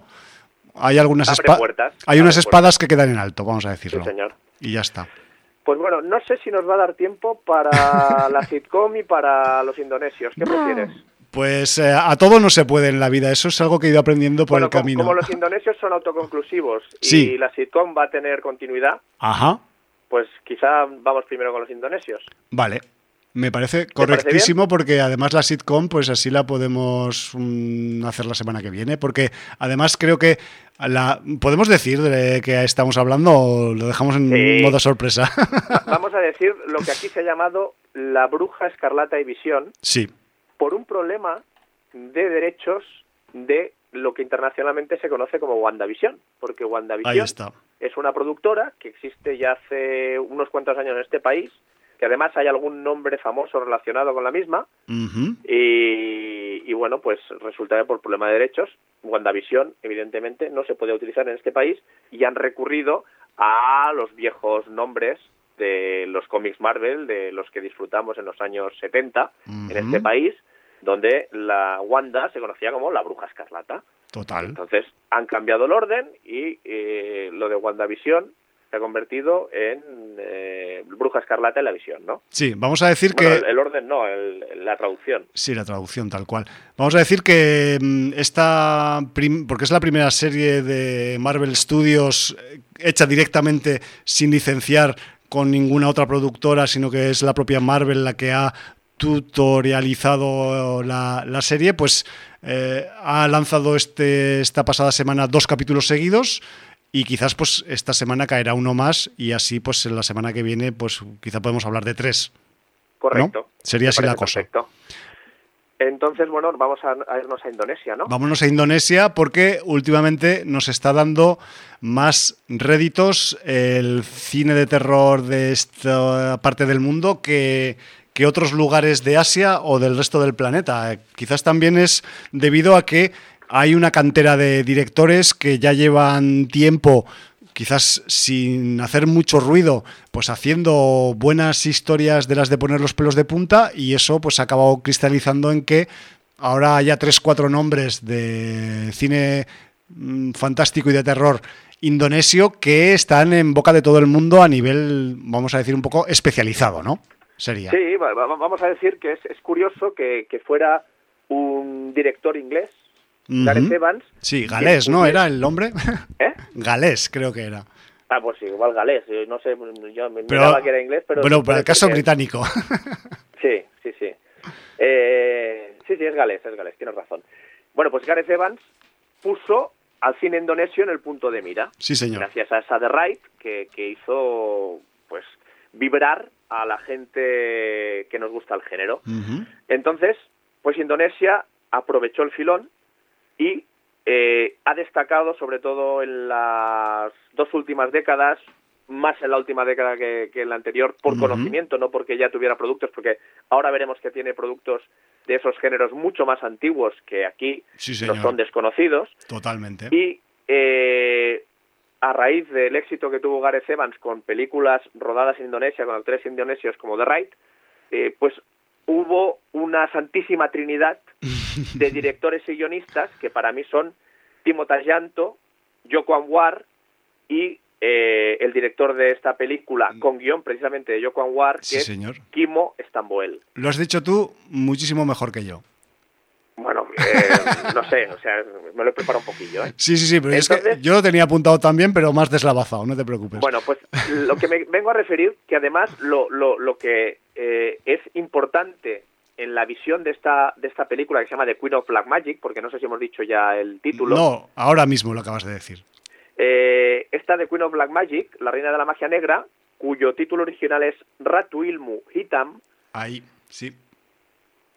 hay algunas espadas. Hay unas espadas que quedan en alto, vamos a decirlo. Sí, señor. Y ya está. Pues bueno, no sé si nos va a dar tiempo para la [LAUGHS] sitcom y para los indonesios. ¿Qué prefieres? Pues eh, a todo no se puede en la vida, eso es algo que he ido aprendiendo por el camino. Como los indonesios son autoconclusivos y la sitcom va a tener continuidad, Ajá pues quizá vamos primero con los indonesios. Vale. Me parece correctísimo porque además la sitcom, pues así la podemos mm, hacer la semana que viene, porque además creo que la podemos decir de que estamos hablando o lo dejamos en modo sorpresa. [LAUGHS] Vamos a decir lo que aquí se ha llamado la bruja escarlata y visión. Sí. Por un problema de derechos de lo que internacionalmente se conoce como WandaVision, porque WandaVision Ahí está es una productora que existe ya hace unos cuantos años en este país, que además hay algún nombre famoso relacionado con la misma, y, bueno, pues resulta que por problema de derechos, WandaVision, evidentemente, no se puede utilizar en este país, y han recurrido a los viejos nombres de los cómics Marvel, de los que disfrutamos en los años 70 en este país, donde la Wanda se conocía como la Bruja Escarlata. Total. Entonces han cambiado el orden y eh, lo de WandaVision se ha convertido en eh, Bruja Escarlata en la visión, ¿no? Sí, vamos a decir que... El, orden no, la traducción. Sí, la traducción, tal cual. Vamos a decir que mm, esta, porque es la primera serie de Marvel Studios eh, hecha directamente sin licenciar con ninguna otra productora, sino que es la propia Marvel la que ha tutorializado la, la serie, pues eh, ha lanzado este, esta pasada semana dos capítulos seguidos y quizás pues esta semana caerá uno más y así pues en la semana que viene pues quizá podemos hablar de tres. Correcto. Sería así la cosa. Entonces, bueno, vamos a, irnos a Indonesia, ¿no? Vámonos a Indonesia porque últimamente nos está dando más réditos el cine de terror de esta parte del mundo que, que otros lugares de Asia o del resto del planeta. quizás también es debido a que hay una cantera de directores que ya llevan tiempo quizás sin hacer mucho ruido, pues haciendo buenas historias de las de poner los pelos de punta y eso pues ha acabado cristalizando en que ahora haya tres, cuatro nombres de cine mm, fantástico y de terror indonesio que están en boca de todo el mundo a nivel, vamos a decir, un poco especializado, ¿no? Sería. Sí, vamos a decir que es, curioso que, fuera un director inglés, Gareth Evans. Sí, galés, ¿no? ¿Era el nombre? ¿Eh? [LAUGHS] galés, creo que era. Ah, pues sí, igual galés. No sé, yo me miraba que era inglés, pero... Bueno, para el caso británico. [LAUGHS] sí, sí, sí. Eh, sí, sí, es galés, es galés, tienes razón. Bueno, pues Gareth Evans puso al cine indonesio en el punto de mira. Sí, señor. Gracias a esa de Wright, que, que hizo pues vibrar a la gente que nos gusta el género. Entonces, pues Indonesia aprovechó el filón y eh, ha destacado, sobre todo en las dos últimas décadas, más en la última década que, en la anterior, por conocimiento, no porque ya tuviera productos, porque ahora veremos que tiene productos de esos géneros mucho más antiguos que aquí no son desconocidos. Totalmente. Y eh, a raíz del éxito que tuvo Gareth Evans con películas rodadas en Indonesia, con actores indonesios como The Right, eh, pues hubo una santísima trinidad de [LAUGHS] directores y guionistas que para mí son Timo Tajanto, Joko Anwar y eh, el director de esta película, mm. con guion precisamente de Joko Anwar, que es Kimo Stamboel. Lo has dicho tú muchísimo mejor que yo. Eh, no sé, o sea, me lo he preparado un poquillo. ¿eh? Sí, sí, sí, pero es que yo lo tenía apuntado también, pero más deslavazado, no te preocupes. Bueno, pues lo que me vengo a referir, que además lo, lo, lo que eh, es importante en la visión de esta, de esta película que se llama The Queen of Black Magic, porque no sé si hemos dicho ya el título. No, ahora mismo lo acabas de decir. Eh, esta de Queen of Black Magic, la reina de la magia negra, cuyo título original es Ratu Ilmu Hitam. Ahí, sí.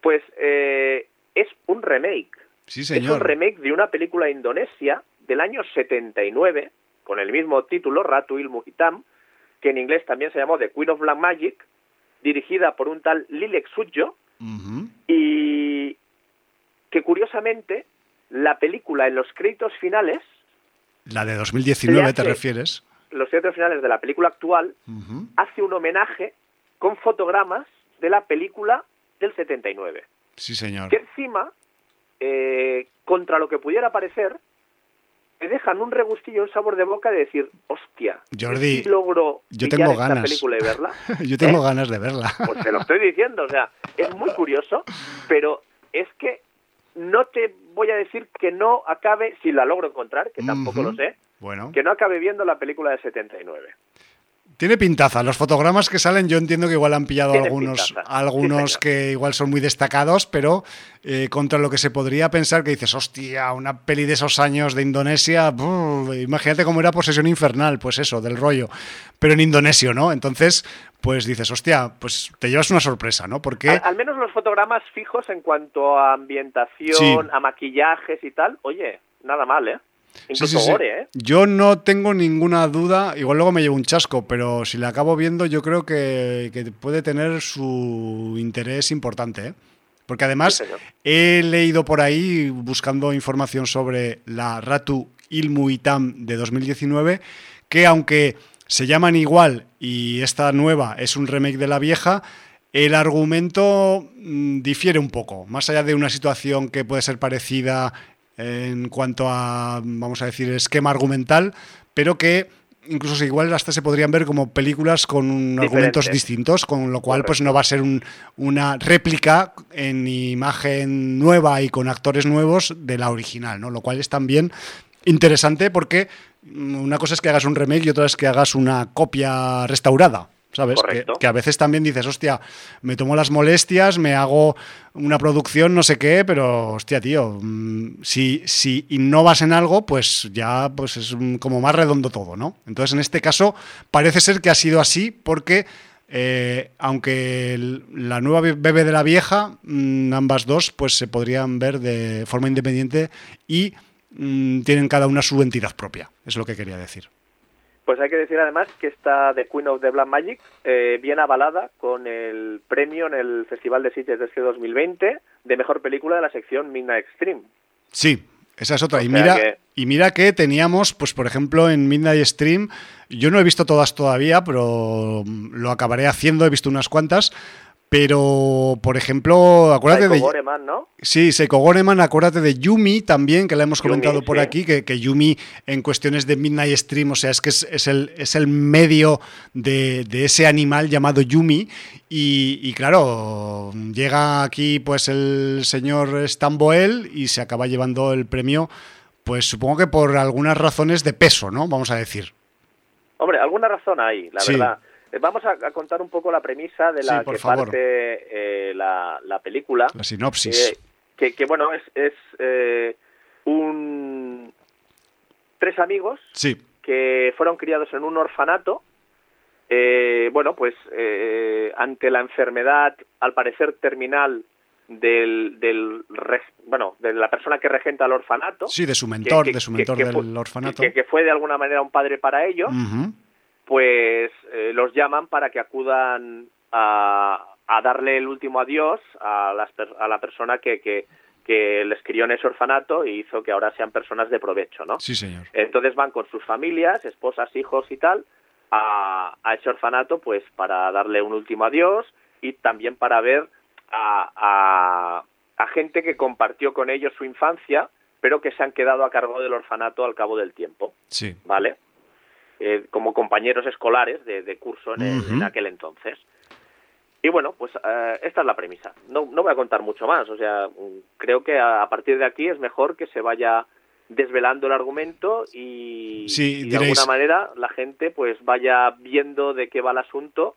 Pues eh, es un remake. Sí, señor. Es un remake de una película indonesia del año 79, con el mismo título, Ratu Ilmu Hitam, que en inglés también se llamó The Queen of Black Magic, dirigida por un tal Lilek Sujo, y que curiosamente la película en los créditos finales la de 2019 te refieres. Los créditos finales de la película actual hace un homenaje con fotogramas de la película del 79. Sí, señor. Que encima, eh, contra lo que pudiera parecer, te dejan un regustillo, un sabor de boca de decir, hostia, Jordi, logro yo tengo ganas. película y verla. [LAUGHS] yo tengo ¿Eh? ganas de verla. [LAUGHS] pues te lo estoy diciendo, o sea, es muy curioso, pero es que no te voy a decir que no acabe, si la logro encontrar, que tampoco lo sé, bueno. que no acabe viendo la película de 79. Tiene pintaza. Los fotogramas que salen, yo entiendo que igual han pillado algunos, algunos que igual son muy destacados, pero eh, contra lo que se podría pensar, que dices, hostia, una peli de esos años de Indonesia, imagínate cómo era Posesión Infernal, pues eso, del rollo, pero en indonesio, ¿no? Entonces, pues dices, hostia, pues te llevas una sorpresa, ¿no? Porque... Al, menos los fotogramas fijos en cuanto a ambientación, a maquillajes y tal, oye, nada mal, ¿eh? ¿Eh? Yo no tengo ninguna duda, igual luego me llevo un chasco, pero si la acabo viendo yo creo que, puede tener su interés importante. ¿eh? Porque además he leído por ahí, buscando información sobre la Ratu Ilmu Itam de 2019, que aunque se llaman igual y esta nueva es un remake de la vieja, el argumento mm, difiere un poco, más allá de una situación que puede ser parecida en cuanto a, vamos a decir, esquema argumental, pero que incluso igual hasta se podrían ver como películas con argumentos distintos, con lo cual pues no va a ser una réplica en imagen nueva y con actores nuevos de la original, ¿no? Lo cual es también interesante porque una cosa es que hagas un remake y otra es que hagas una copia restaurada. ¿Sabes? Que, a veces también dices, hostia, me tomo las molestias, me hago una producción, no sé qué, pero hostia, tío, mm, si, si innovas en algo, pues ya pues es como más redondo todo, ¿no? Entonces, en este caso, parece ser que ha sido así porque... Eh, aunque la nueva bebé de la vieja, mm, ambas dos, pues se podrían ver de forma independiente y mm, tienen cada una su entidad propia, es lo que quería decir. Pues hay que decir además que esta The Queen of the Black Magic eh, viene avalada con el premio en el Festival de Sitges de este 2020 de mejor película de la sección Midnight Stream. Sí, esa es otra. Y mira, que... y mira que teníamos, pues por ejemplo, en Midnight Stream, yo no he visto todas todavía, pero lo acabaré haciendo, he visto unas cuantas. Pero, por ejemplo, acuérdate de. Goreman, ¿no? Sí, Seiko Goreman, acuérdate de Yumi también, que la hemos comentado por aquí, que, que, Yumi en cuestiones de Midnight Stream, o sea, es que es, el, es el medio de, de, ese animal llamado Yumi. Y, y, claro, llega aquí pues el señor Stamboel y se acaba llevando el premio, pues supongo que por algunas razones de peso, ¿no? Vamos a decir. Hombre, alguna razón hay, la verdad. Eh, vamos a, contar un poco la premisa de la que parte eh, la, película. La sinopsis. Eh, que, bueno, es, es un tres amigos sí. que fueron criados en un orfanato. bueno, pues ante la enfermedad, al parecer terminal del, del bueno de la persona que regenta el orfanato sí de su mentor de su mentor del orfanato que, fue de alguna manera un padre para ellos pues eh, los llaman para que acudan a, a, darle el último adiós a, las, a la persona que, que, que, les crió en ese orfanato y hizo que ahora sean personas de provecho, ¿no? Sí, señor. Entonces van con sus familias, esposas, hijos y tal, a, a ese orfanato, pues para darle un último adiós y también para ver a, a, a gente que compartió con ellos su infancia, pero que se han quedado a cargo del orfanato al cabo del tiempo. Sí. ¿Vale? Eh, como compañeros escolares de, curso en, aquel entonces. Y bueno, pues eh, esta es la premisa. No, no voy a contar mucho más. O sea, creo que a, partir de aquí es mejor que se vaya desvelando el argumento y, de alguna manera la gente pues vaya viendo de qué va el asunto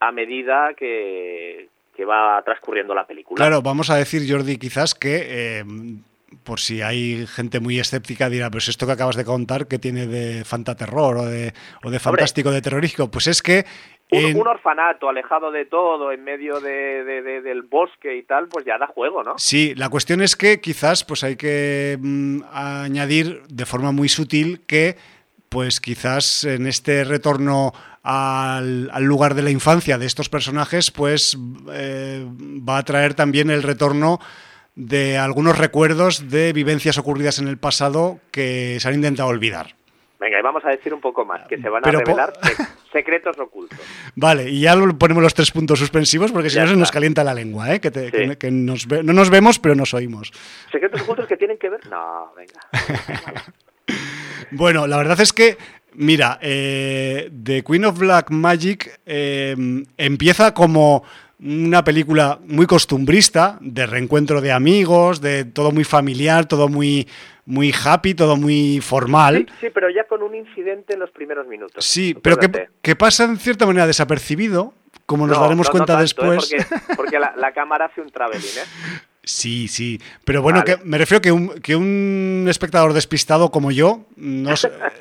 a medida que, que va transcurriendo la película. Claro, vamos a decir, Jordi, quizás que eh, por si hay gente muy escéptica, dirá, pues esto que acabas de contar, ¿qué tiene de fantaterror o de, o de fantástico, de terrorífico? Pues es que... Un, orfanato alejado de todo, en medio de, del bosque y tal, pues ya da juego, ¿no? Sí, la cuestión es que quizás pues hay que mm, añadir de forma muy sutil que pues quizás en este retorno al, lugar de la infancia de estos personajes, pues eh, va a traer también el retorno de algunos recuerdos de vivencias ocurridas en el pasado que se han intentado olvidar. Venga, y vamos a decir un poco más, que se van a revelar [LAUGHS] secretos ocultos. Vale, y ya ponemos los tres puntos suspensivos porque si no se nos calienta la lengua, ¿eh? que, que, nos no nos vemos pero nos oímos. ¿Secretos ocultos que tienen que ver? No, venga. [LAUGHS] bueno, la verdad es que Mira, eh, The Queen of Black Magic eh, empieza como una película muy costumbrista, de reencuentro de amigos, de todo muy familiar, todo muy, muy happy, todo muy formal. Sí, pero ya con un incidente en los primeros minutos. Sí, pero que, pasa en cierta manera desapercibido, como nos daremos cuenta ¿eh? después. porque, la, la, cámara hace un traveling, ¿eh? [LAUGHS] Sí, sí. Pero bueno, que me refiero que un, que un espectador despistado como yo no,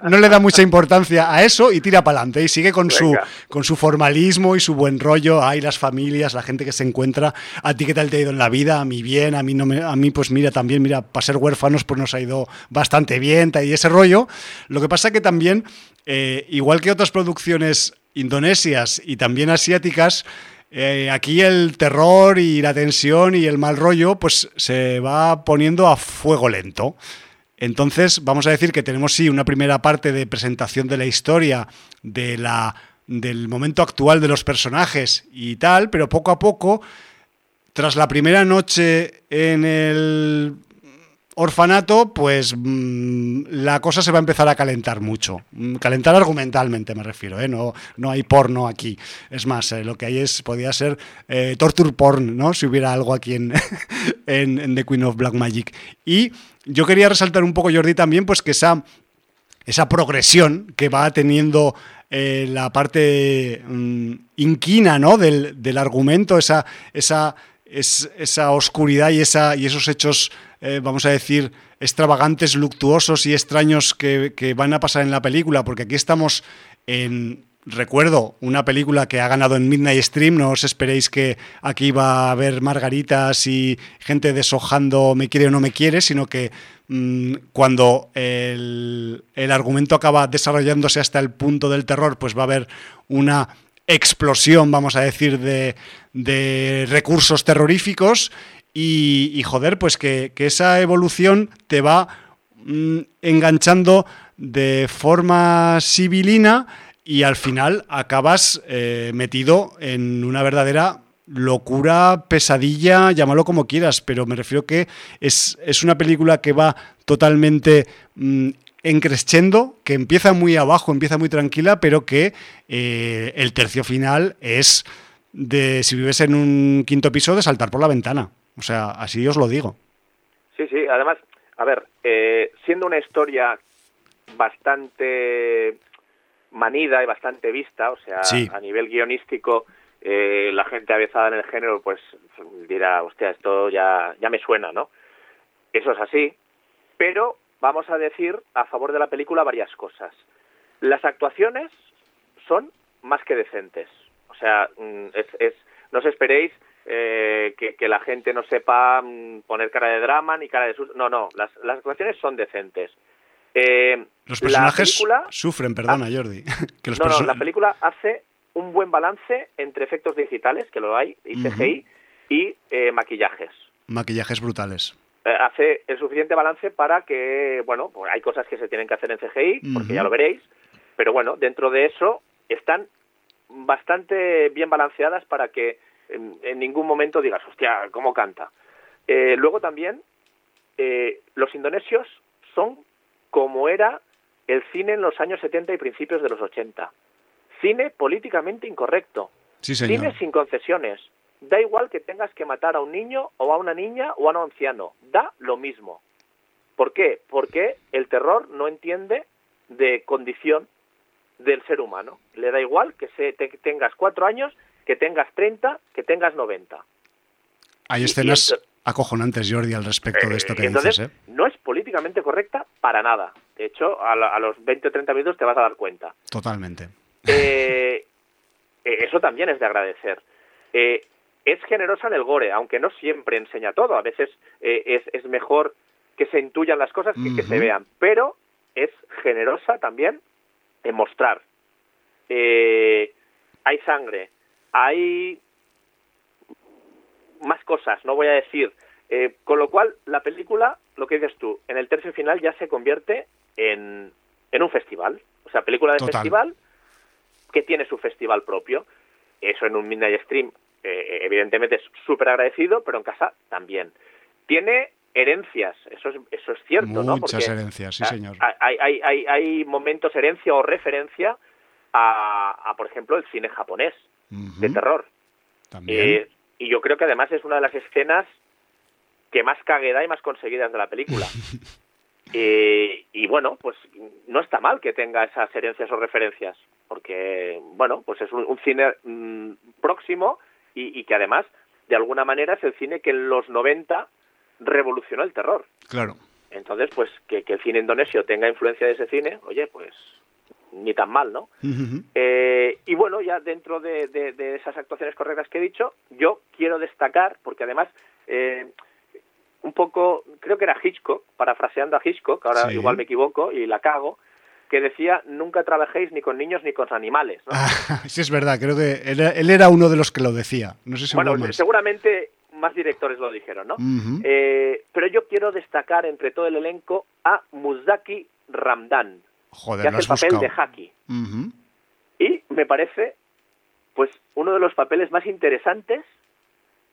no le da mucha importancia a eso y tira para adelante y sigue con su, con su formalismo y su buen rollo. Hay las familias, la gente que se encuentra. ¿A ti qué tal te ha ido en la vida? A mí bien, a mí, no me, a mí pues mira, también, mira, para ser huérfanos pues nos ha ido bastante bien y ese rollo. Lo que pasa que también, eh, igual que otras producciones indonesias y también asiáticas, eh, aquí el terror y la tensión y el mal rollo pues se va poniendo a fuego lento. Entonces vamos a decir que tenemos sí una primera parte de presentación de la historia, de la, del momento actual de los personajes y tal, pero poco a poco, tras la primera noche en el orfanato, pues mm, la cosa se va a empezar a calentar mucho. Mm, calentar argumentalmente me refiero, ¿eh? no, no hay porno aquí. Es más, eh, lo que hay es, podría ser eh, torture porn, ¿no? Si hubiera algo aquí [LAUGHS] en, The Queen of Black Magic. Y yo quería resaltar un poco, Jordi, también, pues que esa, esa progresión que va teniendo la parte mm, inquina ¿no? del, del argumento, esa, esa, esa oscuridad y, esa, y esos hechos eh, vamos a decir, extravagantes, luctuosos y extraños que, van a pasar en la película, porque aquí estamos en, recuerdo una película que ha ganado en Midnight Stream, no os esperéis que aquí va a haber margaritas y gente deshojando me quiere o no me quiere, sino que mm, cuando el, el, argumento acaba desarrollándose hasta el punto del terror, pues va a haber una explosión, vamos a decir, de, de recursos terroríficos. Y, joder, pues que, esa evolución te va mm, enganchando de forma civilina y al final acabas eh, metido en una verdadera locura, pesadilla, llámalo como quieras, pero me refiero que es, es una película que va totalmente mm, encrescendo, que empieza muy abajo, empieza muy tranquila, pero que eh, el tercio final es de, si vives en un quinto piso, de saltar por la ventana. O sea, así os lo digo. Sí, sí, además, a ver, eh, siendo una historia bastante manida y bastante vista, o sea, a nivel guionístico, eh, la gente avezada en el género, pues dirá, hostia, esto ya, ya me suena, ¿no? Eso es así, pero vamos a decir a favor de la película varias cosas. Las actuaciones son más que decentes. O sea, mm, es, no os esperéis eh, que, la gente no sepa mm, poner cara de drama ni cara de susto. No, no, las, actuaciones son decentes. Eh, los personajes sufren, perdona, Jordi. [LAUGHS] no, no, la película hace un buen balance entre efectos digitales, que lo hay, y CGI, y eh, maquillajes. Maquillajes brutales. Eh, hace el suficiente balance para que, bueno, pues hay cosas que se tienen que hacer en CGI, porque ya lo veréis, pero bueno, dentro de eso están bastante bien balanceadas para que en, ningún momento digas, hostia, ¿cómo canta? Eh, luego también, eh, los indonesios son como era el cine en los años 70 y principios de los 80. Cine políticamente incorrecto. Cine sin concesiones. Da igual que tengas que matar a un niño o a una niña o a un anciano, da lo mismo. ¿Por qué? Porque el terror no entiende de condición del ser humano. Le da igual que se, tengas cuatro años, que tengas treinta, que tengas noventa. Hay escenas acojonantes, Jordi, al respecto de esto que dices. ¿eh? No es políticamente correcta para nada. De hecho, a, los 20 o 30 minutos te vas a dar cuenta. Totalmente. Eh, eh, eso también es de agradecer. Eh, es generosa en el gore, aunque no siempre enseña todo. A veces eh, es, mejor que se intuyan las cosas que que se vean, pero es generosa también en mostrar. Eh, hay sangre, hay más cosas, no voy a decir. Eh, con lo cual, la película, lo que dices tú, en el tercio final ya se convierte en, en un festival. O sea, película de festival que tiene su festival propio. Eso en un Midnight Stream eh, evidentemente es súper agradecido, pero en casa también. Tiene herencias, eso es, eso es cierto, ¿no? Muchas herencias, sí, señor. Hay, hay, hay, hay, momentos herencia o referencia a, por ejemplo, el cine japonés de terror. También. Eh, y yo creo que además es una de las escenas que más cagueda y más conseguidas de la película. [LAUGHS] Eh, y bueno, pues no está mal que tenga esas herencias o referencias, porque, bueno, pues es un, cine mm, próximo y, que además, de alguna manera, es el cine que en los 90 revolucionó el terror. Claro. Entonces, pues que, el cine indonesio tenga influencia de ese cine, oye, pues ni tan mal, ¿no? Eh, y bueno, ya dentro de, esas actuaciones correctas que he dicho, yo quiero destacar, porque además, eh, un poco, creo que era Hitchcock, parafraseando a Hitchcock, ahora igual me equivoco y la cago, que decía nunca trabajéis ni con niños ni con animales. ¿no? Ah, [LAUGHS] sí, es verdad, creo que él, era uno de los que lo decía. No sé si bueno, seguramente más directores lo dijeron, ¿no? Eh, pero yo quiero destacar entre todo el elenco a Muzaki Ramdan, Joder, que hace el papel de Haki. Y me parece, pues, uno de los papeles más interesantes,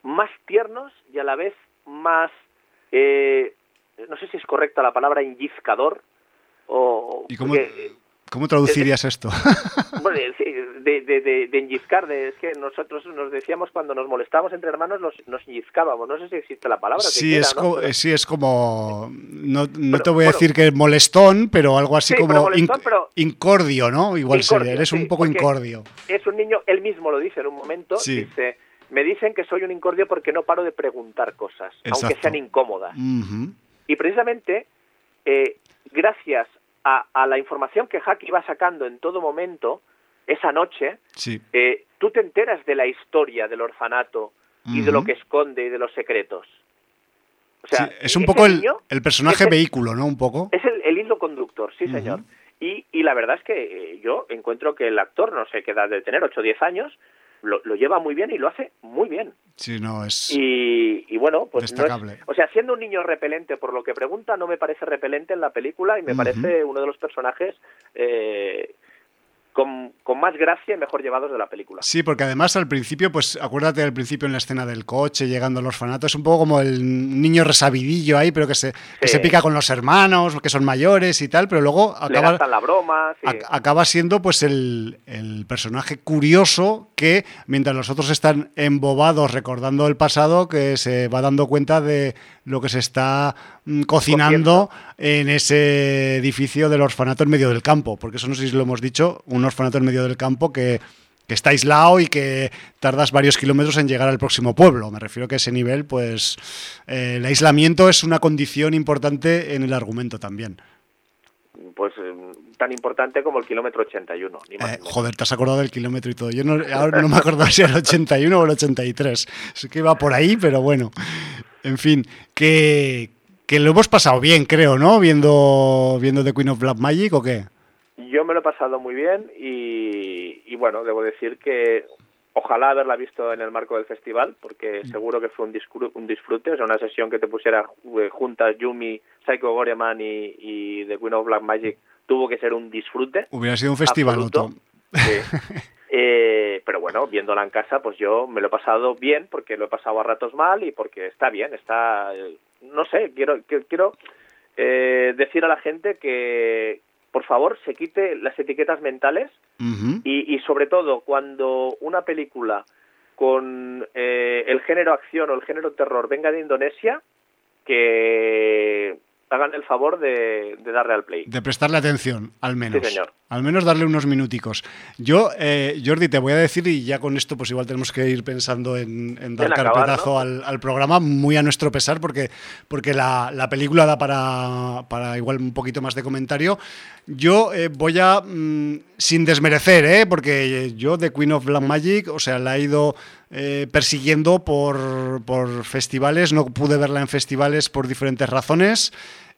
más tiernos y a la vez más, eh, no sé si es correcta la palabra, ingiscador, o, ¿Y cómo, cómo traducirías esto? [LAUGHS] Bueno, de, de, de, de es que nosotros nos decíamos cuando nos molestábamos entre hermanos, nos, nos no sé si existe la palabra. Sí, es, como, sí es como, no, no te voy a decir que molestón, pero algo así como incordio, ¿no? Igual sería, eres un poco incordio. Es un niño, él mismo lo dice en un momento, dice, me dicen que soy un incordio porque no paro de preguntar cosas, aunque sean incómodas. Y precisamente, eh, gracias a, la información que Haki va sacando en todo momento, esa noche, eh, tú te enteras de la historia del orfanato y de lo que esconde y de los secretos. O sea, es un poco el, personaje vehículo, ¿no? Un poco. Es el, hilo conductor, sí, señor. Y, y, la verdad es que eh, yo encuentro que el actor, no sé qué edad de tener, 8 o 10 años, lo, lleva muy bien y lo hace muy bien. Sí, no, es. Y, bueno, pues. o sea, siendo un niño repelente, por lo que pregunta, no me parece repelente en la película y me parece uno de los personajes. Eh, con, más gracia y mejor llevados de la película. Sí, porque además al principio, pues acuérdate del principio en la escena del coche, llegando al orfanato, es un poco como el niño resabidillo ahí, pero que se, que se pica con los hermanos, que son mayores y tal, pero luego acaba, la broma, acaba siendo pues el, personaje curioso que, mientras los otros están embobados recordando el pasado, que se va dando cuenta de lo que se está cocinando en ese edificio del orfanato en medio del campo, porque eso no sé si lo hemos dicho, un orfanato en medio del campo que, está aislado y que tardas varios kilómetros en llegar al próximo pueblo. Me refiero que ese nivel, pues eh, el aislamiento es una condición importante en el argumento también. Pues eh, tan importante como el kilómetro 81. Ni eh, joder, te has acordado del kilómetro y todo. Yo no, ahora no me acuerdo si era el 81 o el 83. Sé que iba por ahí, pero bueno. En fin, que, que lo hemos pasado bien, creo, ¿no? Viendo, viendo The Queen of Black Magic o qué? Yo me lo he pasado muy bien y, bueno, debo decir que ojalá haberla visto en el marco del festival, porque mm. seguro que fue un, un disfrute, o sea, una sesión que te pusiera eh, juntas Yumi, Psycho Goreman y, y, The Queen of Black Magic tuvo que ser un disfrute. Hubiera sido un festival, sí. [LAUGHS] Eh, pero bueno, viéndola en casa, pues yo me lo he pasado bien, porque lo he pasado a ratos mal y porque está bien, está... No sé, quiero, quiero eh, decir a la gente que, por favor, se quite las etiquetas mentales y, y, sobre todo, cuando una película con eh, el género acción o el género terror venga de Indonesia, que hagan el favor de, darle al play. De prestarle atención, al menos. Sí, señor. Al menos darle unos minuticos. Yo, eh, Jordi, te voy a decir, y ya con esto pues igual tenemos que ir pensando en, dar carpetazo al, programa, muy a nuestro pesar, porque, porque la, película da para, para, igual un poquito más de comentario. Yo eh, voy a, mm, sin desmerecer, ¿eh? porque yo de Queen of Black Magic, o sea, la he ido eh, persiguiendo por, por festivales, no pude verla en festivales por diferentes razones.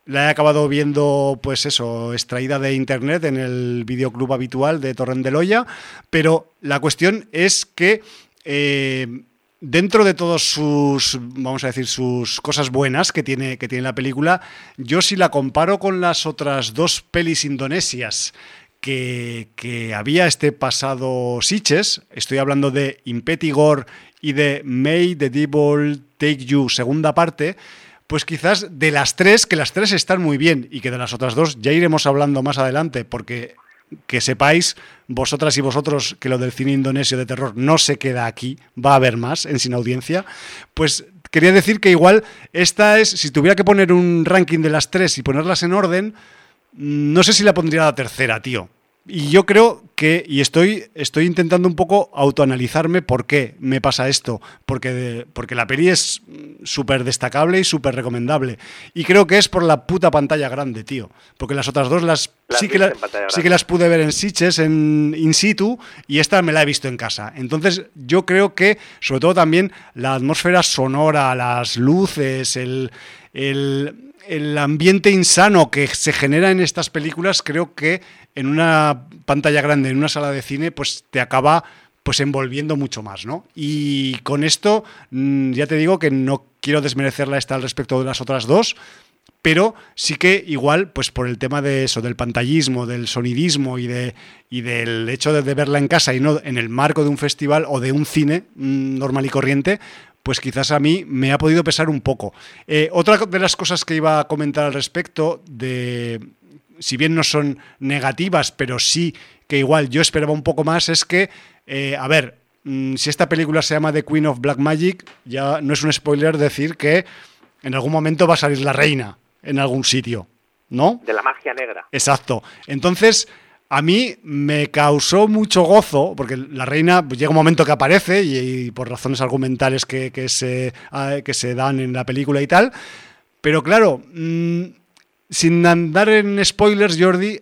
La he acabado viendo, pues eso, extraída de internet en el videoclub habitual de Torrent de Loya, pero la cuestión es que eh, dentro de todos sus, vamos a decir, sus cosas buenas que tiene, que tiene la película, yo si la comparo con las otras dos pelis indonesias que, había este pasado Siches, estoy hablando de Impetigor y de May the Devil Take You, segunda parte, pues quizás de las tres, que las tres están muy bien y que de las otras dos ya iremos hablando más adelante, porque que sepáis, vosotras y vosotros, que lo del cine indonesio de terror no se queda aquí, va a haber más en Sin Audiencia, pues quería decir que igual esta es, si tuviera que poner un ranking de las tres y ponerlas en orden, no sé si la pondría la tercera, tío. Y yo creo que, y estoy, estoy intentando un poco autoanalizarme por qué me pasa esto, porque, porque la peli es súper destacable y súper recomendable. Y creo que es por la puta pantalla grande, tío. Porque las otras dos las, sí, que sí que las pude ver en Sitches, en in situ, y esta me la he visto en casa. Entonces yo creo que, sobre todo también, la atmósfera sonora, las luces, el, el el ambiente insano que se genera en estas películas, creo que en una pantalla grande, en una sala de cine, pues te acaba pues envolviendo mucho más, ¿no? Y con esto mm, ya te digo que no quiero desmerecerla esta al respecto de las otras dos, pero sí que igual, pues por el tema de eso, del pantallismo, del sonidismo y, de, y del hecho de, verla en casa y no en el marco de un festival o de un cine mm, normal y corriente, pues quizás a mí me ha podido pesar un poco. Eh, otra de las cosas que iba a comentar al respecto, de, si bien no son negativas, pero sí que igual yo esperaba un poco más, es que, eh, a ver, mm, si esta película se llama The Queen of Black Magic, ya no es un spoiler decir que en algún momento va a salir la reina en algún sitio, ¿no? De la magia negra. Exacto. Entonces, a mí me causó mucho gozo, porque la reina pues, llega un momento que aparece y, por razones argumentales que, se, ah, que se dan en la película y tal, pero claro, mm, sin andar en spoilers, Jordi,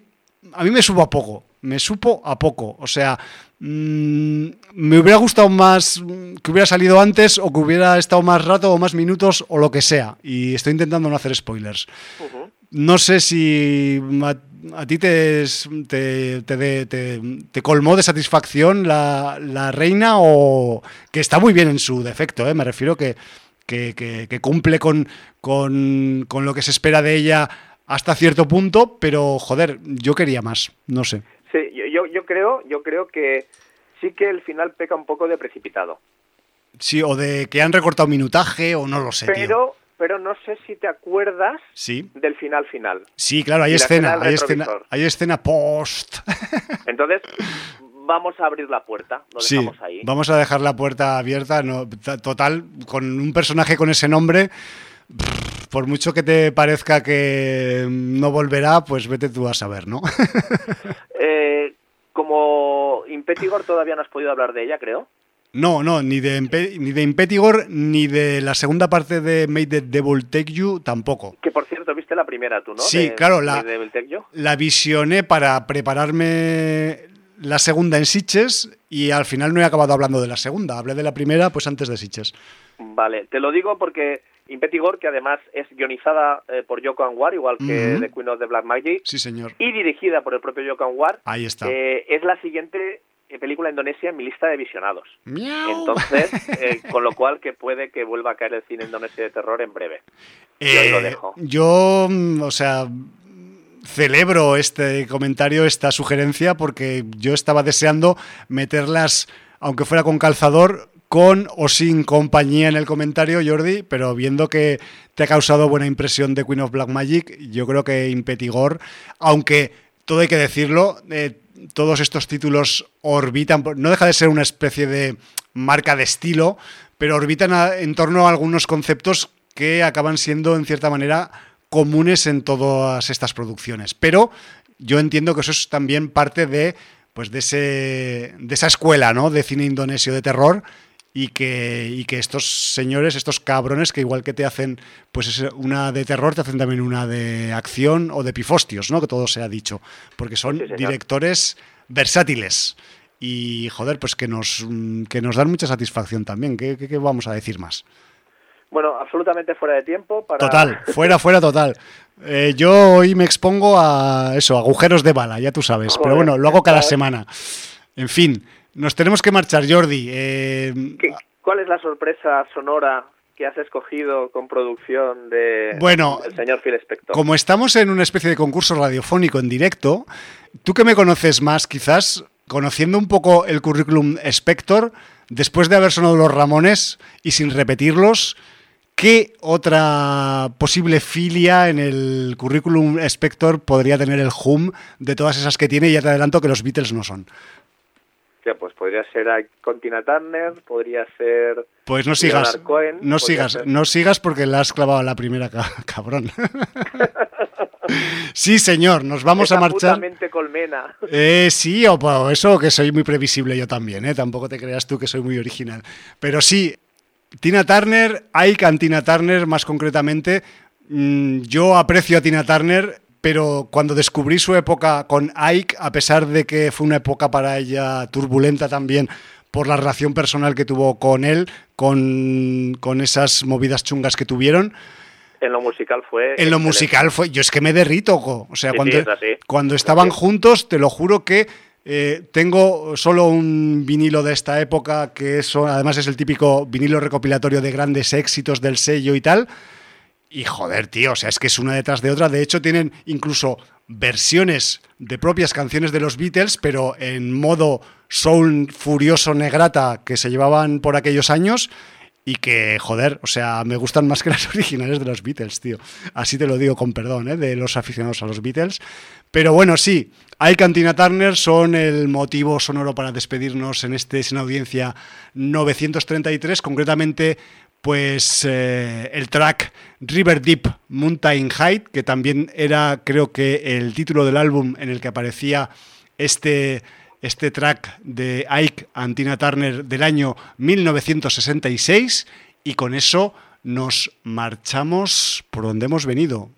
a mí me subo a poco. me supo a poco. O sea, mm, me hubiera gustado más que hubiera salido antes o que hubiera estado más rato o más minutos o lo que sea. Y estoy intentando no hacer spoilers. No sé si a, ti te, te, te, colmó de satisfacción la, la, reina o que está muy bien en su defecto, ¿eh? me refiero que, que, que, cumple con, con, con lo que se espera de ella hasta cierto punto, pero joder, yo quería más, no sé. Sí, yo, yo creo, yo creo que sí que el final peca un poco de precipitado. Sí, o de que han recortado minutaje o no lo sé. Pero, pero no sé si te acuerdas del final final. Sí, claro, hay escena, hay escena, hay escena post. [LAUGHS] Entonces, vamos a abrir la puerta, lo sí, ahí. Vamos a dejar la puerta abierta, no, total, con un personaje con ese nombre por mucho que te parezca que no volverá, pues vete tú a saber, ¿no? [LAUGHS] eh, como Impetigor todavía no has podido hablar de ella, creo. No, no, ni de, ni de Impetigor ni de la segunda parte de Made the Devil Take You tampoco. Que por cierto, viste la primera tú, ¿no? Sí, claro, la, la visioné para prepararme la segunda en Sitches y al final no he acabado hablando de la segunda. Hablé de la primera pues antes de Sitches. Vale, te lo digo porque Impetigor, que además es guionizada eh, por Yoko Anwar, igual que The Queen of the Black Magic. Sí, señor. Y dirigida por el propio Yoko Anwar. Ahí está. Eh, es la siguiente película indonesia en mi lista de visionados. Entonces, [LAUGHS] con lo cual que puede que vuelva a caer el cine indonesio de terror en breve. yo lo dejo. Yo, mm, o sea, celebro este comentario, esta sugerencia, porque yo estaba deseando meterlas, aunque fuera con calzador, con o sin compañía en el comentario, Jordi, pero viendo que te ha causado buena impresión de Queen of Black Magic, yo creo que Impetigor, aunque todo hay que decirlo, eh, todos estos títulos orbitan, no deja de ser una especie de marca de estilo, pero orbitan en torno a algunos conceptos que acaban siendo, en cierta manera, comunes en todas estas producciones. Pero yo entiendo que eso es también parte de pues de, ese, de esa escuela ¿no? de cine indonesio de terror y que, y que estos señores, estos cabrones, que igual que te hacen pues una de terror, te hacen también una de acción o de pifostios, ¿no? Que todo se ha dicho, porque son directores versátiles y, joder, pues que nos, que nos dan mucha satisfacción también. ¿Qué, qué, vamos a decir más? Bueno, absolutamente fuera de tiempo. Para... Total, [LAUGHS] fuera, fuera, total. Eh, yo hoy me expongo a eso, agujeros de bala, ya tú sabes, pero bueno, lo hago cada semana. En fin, nos tenemos que marchar, Jordi. Eh, ¿Cuál es la sorpresa sonora que has escogido con producción de bueno, el señor Phil Spector? Como estamos en una especie de concurso radiofónico en directo, tú que me conoces más, quizás conociendo un poco el currículum Spector, después de haber sonado los Ramones y sin repetirlos, ¿qué otra posible filia en el currículum Spector podría tener el hum de todas esas que tiene? Y ya te adelanto que los Beatles no son pues podría ser Contina Turner, podría ser. Pues no sigas. no sigas, no sigas porque la has clavado a la primera, [LAUGHS] cabrón. [LAUGHS] sí, señor, nos vamos a marchar. colmena. Eh, sí, o eso que soy muy previsible yo también, ¿eh? Tampoco te creas tú que soy muy original. Pero sí, Tina Turner, hay Tina Turner más concretamente. Mm, yo aprecio a Tina Turner pero cuando descubrí su época con Ike, a pesar de que fue una época para ella turbulenta también por la relación personal que tuvo con él, con, esas movidas chungas que tuvieron, en lo musical fue. En lo musical fue. Yo es que me derrito, o sea, cuando, cuando estaban juntos, te lo juro que eh, tengo solo un vinilo de esta época, que eso además es el típico vinilo recopilatorio de grandes éxitos del sello y tal. Y joder, tío, o sea, es que es una detrás de otra. De hecho, tienen incluso versiones de propias canciones de los Beatles, pero en modo soul furioso negrata que se llevaban por aquellos años y que, joder, o sea, me gustan más que las [LAUGHS] originales de los Beatles, tío. Así te lo digo con perdón, ¿eh? de los aficionados a los Beatles. Pero bueno, sí, hay Cantina Turner son el motivo sonoro para despedirnos en este Sin Audiencia 933, concretamente pues eh, el track River Deep Mountain Height, que también era creo que el título del álbum en el que aparecía este, este track de Ike Antina Turner del año 1966 y con eso nos marchamos por donde hemos venido.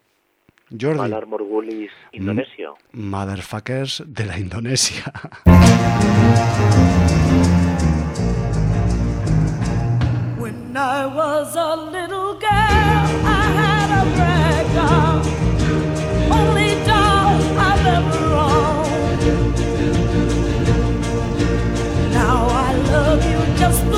Jordi. Malar Morgulis, Indonesio. Motherfuckers de la Indonesia. [LAUGHS] I was a little girl, I had a rag doll, only doll I've ever owned. Now I love you just